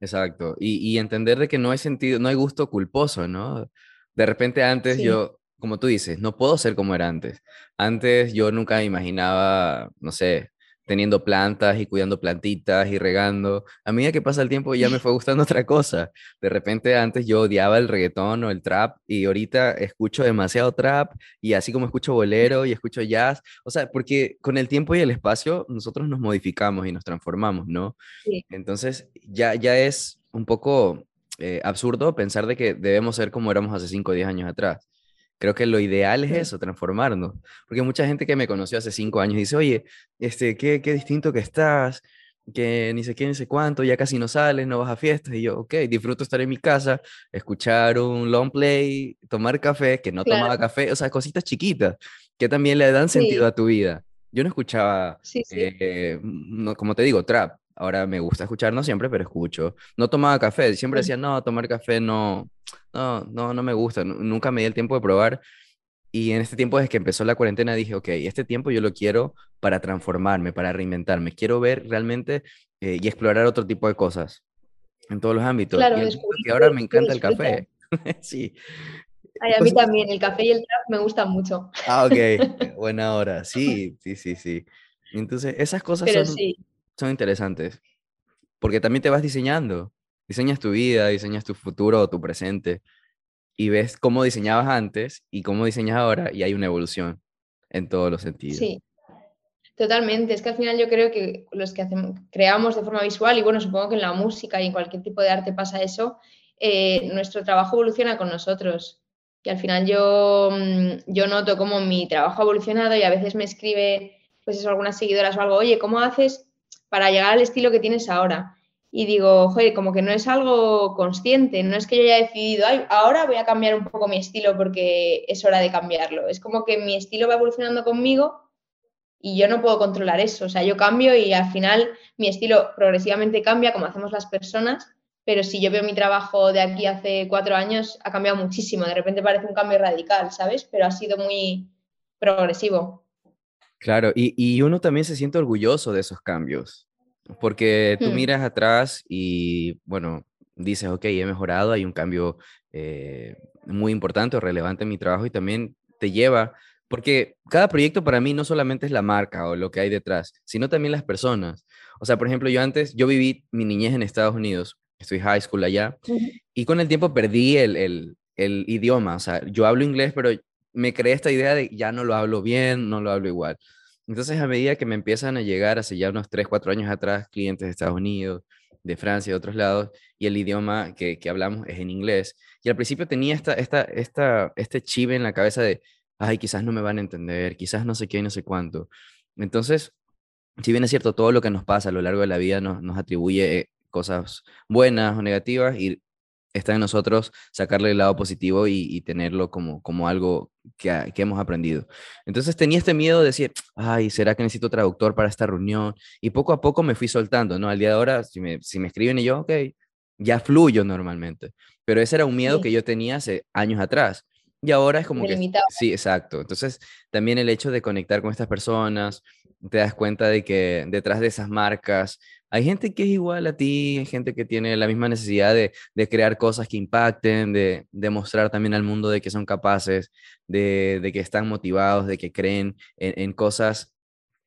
S1: Exacto, y, y entender de que no hay sentido, no hay gusto culposo, ¿no? De repente antes yo como tú dices, no puedo ser como era antes. Antes yo nunca me imaginaba, no sé, teniendo plantas y cuidando plantitas y regando. A medida que pasa el tiempo ya me fue gustando otra cosa. De repente antes yo odiaba el reggaetón o el trap y ahorita escucho demasiado trap y así como escucho bolero y escucho jazz. O sea, porque con el tiempo y el espacio nosotros nos modificamos y nos transformamos, ¿no? Entonces ya, ya es un poco eh, absurdo pensar de que debemos ser como éramos hace 5 o 10 años atrás. Creo que lo ideal es eso, transformarnos. Porque mucha gente que me conoció hace cinco años dice, oye, este, qué, qué distinto que estás, que ni sé qué, ni sé cuánto, ya casi no sales, no vas a fiestas. Y yo, ok, disfruto estar en mi casa, escuchar un long play, tomar café, que no tomaba café, o sea, cositas chiquitas que también le dan sentido a tu vida. Yo no escuchaba, eh, no, como te digo, trap. Ahora me gusta escuchar, no siempre, pero escucho. No tomaba café, siempre decía, no, tomar café no, no, no, no me gusta. Nunca me di el tiempo de probar. Y en este tiempo, desde que empezó la cuarentena, dije, ok, este tiempo yo lo quiero para transformarme, para reinventarme. Quiero ver realmente eh, y explorar otro tipo de cosas en todos los ámbitos.
S2: Claro,
S1: y ahora me encanta el café. sí.
S2: a mí también, el café y el trap me gustan mucho.
S1: Ah, ok, buena hora. Sí, sí, sí, sí. Entonces, esas cosas son, son interesantes, porque también te vas diseñando. Diseñas tu vida, diseñas tu futuro o tu presente y ves cómo diseñabas antes y cómo diseñas ahora y hay una evolución en todos los sentidos.
S2: Sí, totalmente. Es que al final yo creo que los que hacemos, creamos de forma visual y bueno, supongo que en la música y en cualquier tipo de arte pasa eso, eh, nuestro trabajo evoluciona con nosotros. Y al final yo, mm, yo noto cómo mi trabajo ha evolucionado y a veces me escribe pues eso, algunas seguidoras o algo, oye, ¿cómo haces para llegar al estilo que tienes ahora? y digo, joder, como que no es algo consciente, no es que yo haya decidido, Ay, ahora voy a cambiar un poco mi estilo porque es hora de cambiarlo. Es como que mi estilo va evolucionando conmigo y yo no puedo controlar eso. O sea, yo cambio y al final mi estilo progresivamente cambia como hacemos las personas, pero si yo veo mi trabajo de aquí hace cuatro años, ha cambiado muchísimo. De repente parece un cambio radical, ¿sabes? Pero ha sido muy progresivo.
S1: Claro, y, y uno también se siente orgulloso de esos cambios. Porque tú hmm. miras atrás y, bueno, dices, ok, he mejorado, hay un cambio eh, muy importante o relevante en mi trabajo y también te lleva, porque cada proyecto para mí no solamente es la marca o lo que hay detrás, sino también las personas. O sea, por ejemplo, yo antes, yo viví mi niñez en Estados Unidos, estoy high school allá, y con el tiempo perdí el, el, el idioma. O sea, yo hablo inglés, pero me creé esta idea de ya no lo hablo bien, no lo hablo igual. Entonces, a medida que me empiezan a llegar, hace ya unos 3, 4 años atrás, clientes de Estados Unidos, de Francia, de otros lados, y el idioma que, que hablamos es en inglés. Y al principio tenía esta, esta, esta, este chive en la cabeza de, ay, quizás no me van a entender, quizás no sé qué y no sé cuánto. Entonces, si bien es cierto, todo lo que nos pasa a lo largo de la vida nos, nos atribuye cosas buenas o negativas y está en nosotros sacarle el lado positivo y, tenerlo como, como algo que, que, hemos aprendido. Entonces tenía este miedo de decir, ay, ¿será que necesito traductor para esta reunión? Y poco a poco me fui soltando, ¿no? Al día de ahora, si me, si me escriben y yo, ok, ya fluyo normalmente. Pero ese era un miedo que yo tenía hace años atrás. Y ahora es como que... Sí, exacto. Entonces, también el hecho de conectar con estas personas, te das cuenta de que detrás de esas marcas hay gente que es igual a ti, hay gente que tiene la misma necesidad de, crear cosas que impacten, de, demostrar también al mundo de que son capaces, de, que están motivados, de que creen en, cosas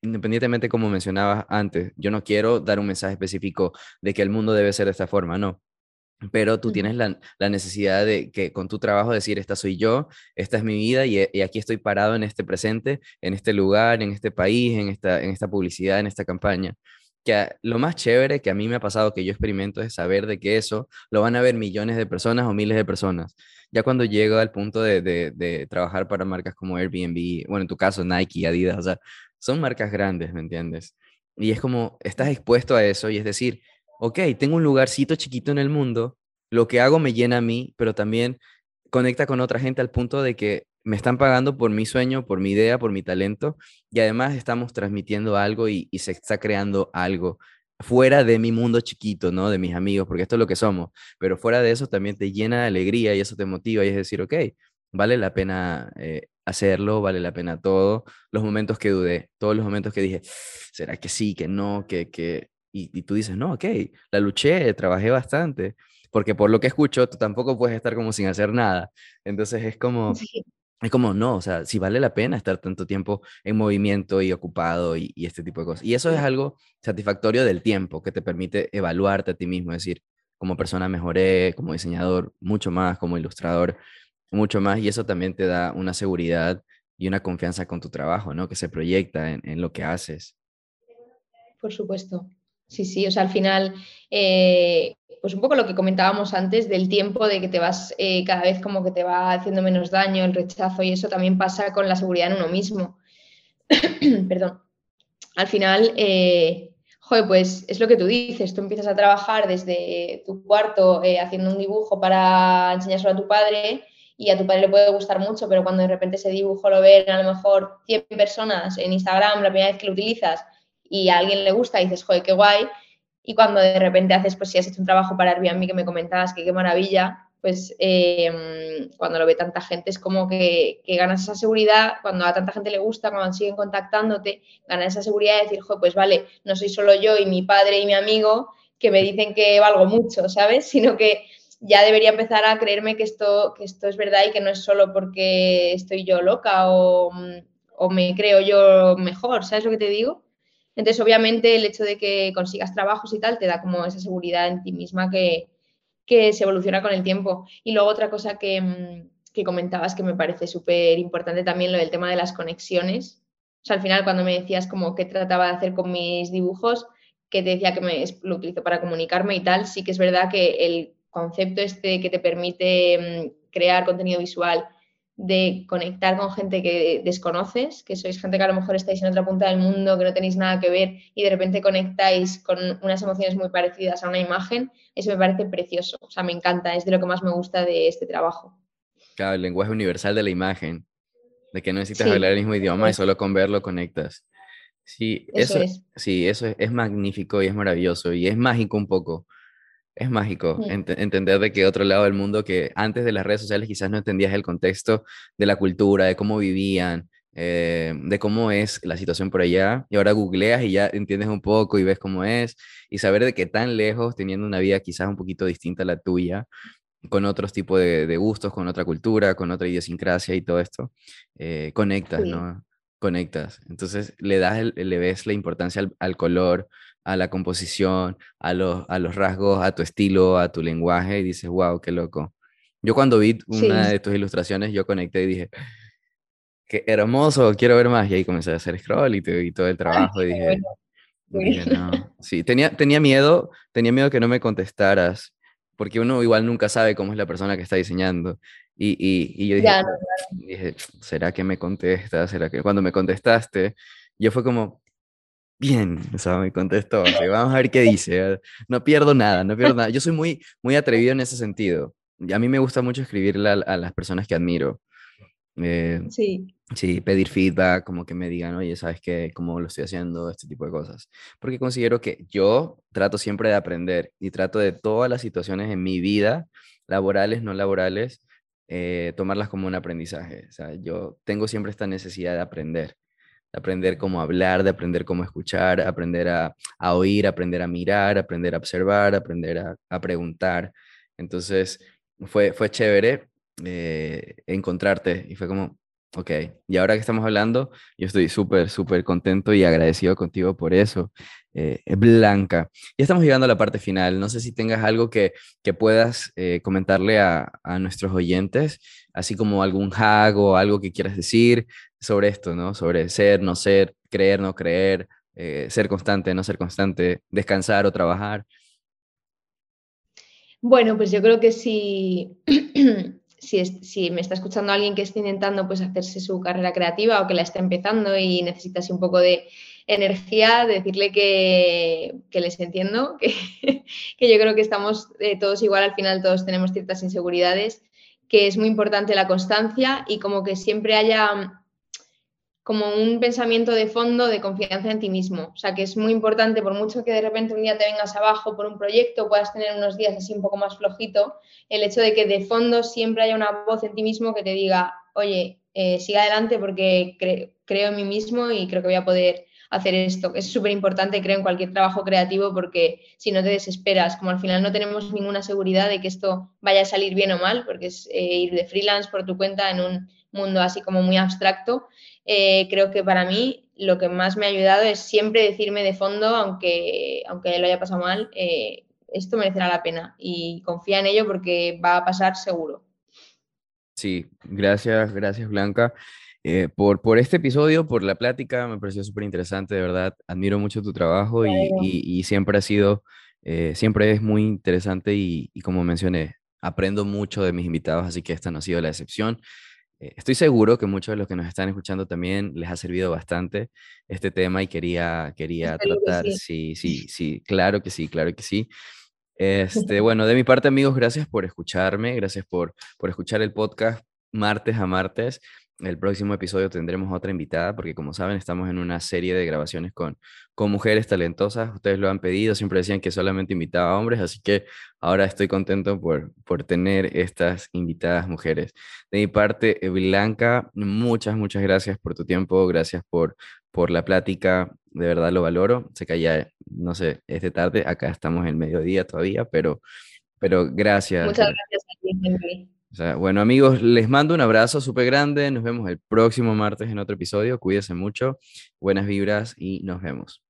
S1: independientemente como mencionabas antes, yo no quiero dar un mensaje específico de que el mundo debe ser de esta forma, no. Pero tú tienes la, necesidad de que con tu trabajo decir, esta soy yo, esta es mi vida y, y, aquí estoy parado en este presente, en este lugar, en este país, en esta, en esta publicidad, en esta campaña que lo más chévere que a mí me ha pasado, que yo experimento, es saber de que eso lo van a ver millones de personas o miles de personas. Ya cuando llego al punto de, de, trabajar para marcas como Airbnb, bueno, en tu caso Nike, Adidas, o sea, son marcas grandes, ¿me entiendes? Y es como, estás expuesto a eso y es decir, ok, tengo un lugarcito chiquito en el mundo, lo que hago me llena a mí, pero también conecta con otra gente al punto de que me están pagando por mi sueño, por mi idea, por mi talento, y además estamos transmitiendo algo y, se está creando algo fuera de mi mundo chiquito, ¿no? De mis amigos, porque esto es lo que somos, pero fuera de eso también te llena de alegría y eso te motiva y es decir, ok, vale la pena eh, hacerlo, vale la pena todo, los momentos que dudé, todos los momentos que dije, ¿será que sí, que no, que, que... Y, tú dices, no, ok, la luché, trabajé bastante, porque por lo que escucho, tú tampoco puedes estar como sin hacer nada. Entonces es como, es como, no, o sea, si vale la pena estar tanto tiempo en movimiento y ocupado y, este tipo de cosas. Y eso es algo satisfactorio del tiempo que te permite evaluarte a ti mismo, es decir, como persona mejoré, como diseñador, mucho más, como ilustrador, mucho más. Y eso también te da una seguridad y una confianza con tu trabajo, ¿no? Que se proyecta en, en lo que haces.
S2: Por supuesto. Sí, sí, o sea, al final eh, pues un poco lo que comentábamos antes del tiempo, de que te vas eh, cada vez como que te va haciendo menos daño, el rechazo, y eso también pasa con la seguridad en uno mismo. Perdón. Al final, eh, pues es lo que tú dices, tú empiezas a trabajar desde tu cuarto eh, haciendo un dibujo para enseñárselo a tu padre y a tu padre le puede gustar mucho, pero cuando de repente ese dibujo lo ven a lo mejor 100 personas en Instagram la primera vez que lo utilizas y a alguien le gusta dices, joder, qué guay, y cuando de repente haces, pues si has hecho un trabajo para Airbnb que me comentabas que qué maravilla, pues em, cuando lo ve tanta gente es como que, ganas esa seguridad, cuando a tanta gente le gusta, cuando siguen contactándote, ganas esa seguridad de decir, pues vale, no soy solo yo y mi padre y mi amigo que me dicen que valgo mucho, ¿sabes? Sino que ya debería empezar a creerme que esto, que esto es verdad y que no es solo porque estoy yo loca o, o me creo yo mejor, ¿sabes lo que te digo? Entonces, obviamente, el hecho de que consigas trabajos y tal te da como esa seguridad en ti misma que, que se evoluciona con el tiempo. Y luego otra cosa que, mm, que comentabas que me parece súper importante también, lo del tema de las conexiones. O sea, al final cuando me decías como qué trataba de hacer con mis dibujos, que te decía que me, lo utilizo para comunicarme y tal, sí que es verdad que el concepto este que te permite mm, crear contenido visual de conectar con gente que desconoces, que sois gente que a lo mejor estáis en otra punta del mundo, que no tenéis nada que ver y de repente conectáis con unas emociones muy parecidas a una imagen, eso me parece precioso. O sea, me encanta, es de lo que más me gusta de este trabajo.
S1: Claro, el lenguaje universal de la imagen, de que no necesitas hablar el mismo idioma y solo con verlo conectas. Sí, eso, es. Sí, eso es, es magnífico y es maravilloso y es mágico un poco es mágico entender de que otro lado del mundo que antes de las redes sociales quizás no entendías el contexto de la cultura, de cómo vivían, eh, de cómo es la situación por allá, y ahora googleas y ya entiendes un poco y ves cómo es, y saber de que tan lejos, teniendo una vida quizás un poquito distinta a la tuya, con otros tipos de, gustos, con otra cultura, con otra idiosincrasia y todo esto, eh, conectas, ¿no? Conectas. Entonces le das, le ves la importancia al color, a la composición, a los, a los rasgos, a tu estilo, a tu lenguaje y dices, wow, qué loco. Yo cuando vi una de tus ilustraciones, yo conecté y dije, qué hermoso, quiero ver más. Y ahí comencé a hacer scroll y, todo el trabajo y dije, no. Sí, tenía, tenía miedo, tenía miedo que no me contestaras, porque uno igual nunca sabe cómo es la persona que está diseñando. Y, y, yo dije, dije, ¿será que me contesta? ¿Será que cuando me contestaste, yo fue como, bien, o sea, me contestó, vamos a ver qué dice, no pierdo nada, no pierdo nada. Yo soy muy, muy atrevido en ese sentido. Y a mí me gusta mucho escribirle a, las personas que admiro. Eh,
S2: sí.
S1: Sí, pedir feedback, como que me digan, oye, ¿sabes qué? ¿Cómo lo estoy haciendo? Este tipo de cosas. Porque considero que yo trato siempre de aprender y trato de todas las situaciones en mi vida, laborales, no laborales, eh, tomarlas como un aprendizaje. O sea, yo tengo siempre esta necesidad de aprender de aprender cómo hablar, de aprender cómo escuchar, aprender a, oír, aprender a mirar, aprender a observar, aprender a, preguntar. Entonces, fue, fue chévere eh, encontrarte y fue como, ok, y ahora que estamos hablando, yo estoy súper, súper contento y agradecido contigo por eso. Eh, Blanca, ya estamos llegando a la parte final. No sé si tengas algo que, que puedas eh, comentarle a, a, nuestros oyentes, así como algún hack o algo que quieras decir sobre esto, ¿no? Sobre ser, no ser, creer, no creer, eh, ser constante, no ser constante, descansar o trabajar.
S2: Bueno, pues yo creo que si, si, si, me está escuchando alguien que esté intentando pues, hacerse su carrera creativa o que la está empezando y necesita un poco de energía, decirle que, que les entiendo, que, que, yo creo que estamos eh, todos igual, al final todos tenemos ciertas inseguridades, que es muy importante la constancia y como que siempre haya como un pensamiento de fondo de confianza en ti mismo. O sea, que es muy importante, por mucho que de repente un día te vengas abajo por un proyecto, puedas tener unos días así un poco más flojito, el hecho de que de fondo siempre haya una voz en ti mismo que te diga, oye, eh, siga adelante porque creo en mí mismo y creo que voy a poder hacer esto. Es súper importante, creo, en cualquier trabajo creativo porque si no te desesperas, como al final no tenemos ninguna seguridad de que esto vaya a salir bien o mal, porque es eh, ir de freelance por tu cuenta en un mundo así como muy abstracto, eh, creo que para mí lo que más me ha ayudado es siempre decirme de fondo, aunque, aunque lo haya pasado mal, eh, esto merecerá la pena y confía en ello porque va a pasar seguro.
S1: Sí, gracias, gracias Blanca. Eh, por, por este episodio, por la plática, me pareció súper interesante, de verdad, admiro mucho tu trabajo y, y, siempre ha sido, siempre es muy interesante y, y, como mencioné, aprendo mucho de mis invitados, así que esta no ha sido la excepción. eh, estoy seguro que muchos de los que nos están escuchando también les ha servido bastante este tema y quería, quería tratar, sí. sí, sí, claro que sí, claro que sí. Este, bueno, de mi parte, amigos, gracias por escucharme, gracias por, por escuchar el podcast martes a martes. El próximo episodio tendremos otra invitada, porque como saben, estamos en una serie de grabaciones con, con mujeres talentosas. Ustedes lo han pedido, siempre decían que solamente invitaba a hombres, así que ahora estoy contento por, por tener estas invitadas mujeres. De mi parte, Blanca, muchas, muchas gracias por tu tiempo, gracias por, por la plática, de verdad lo valoro. Sé que ya, no sé, es de tarde, acá estamos en mediodía todavía, pero, pero gracias.
S2: Muchas gracias a ti, Henry
S1: bueno, amigos, les mando un abrazo súper grande. Nos vemos el próximo martes en otro episodio. Cuídense mucho, buenas vibras y nos vemos.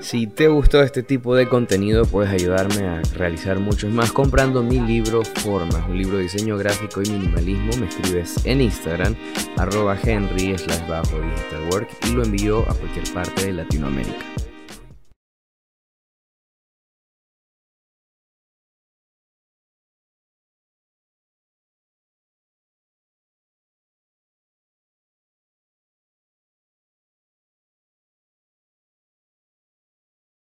S1: Si te gustó este tipo de contenido, puedes ayudarme a realizar muchos más comprando mi libro Formas, un libro de diseño gráfico y minimalismo. Me escribes en Instagram, arroba henry slash bajo digital work y lo envío a cualquier parte de Latinoamérica.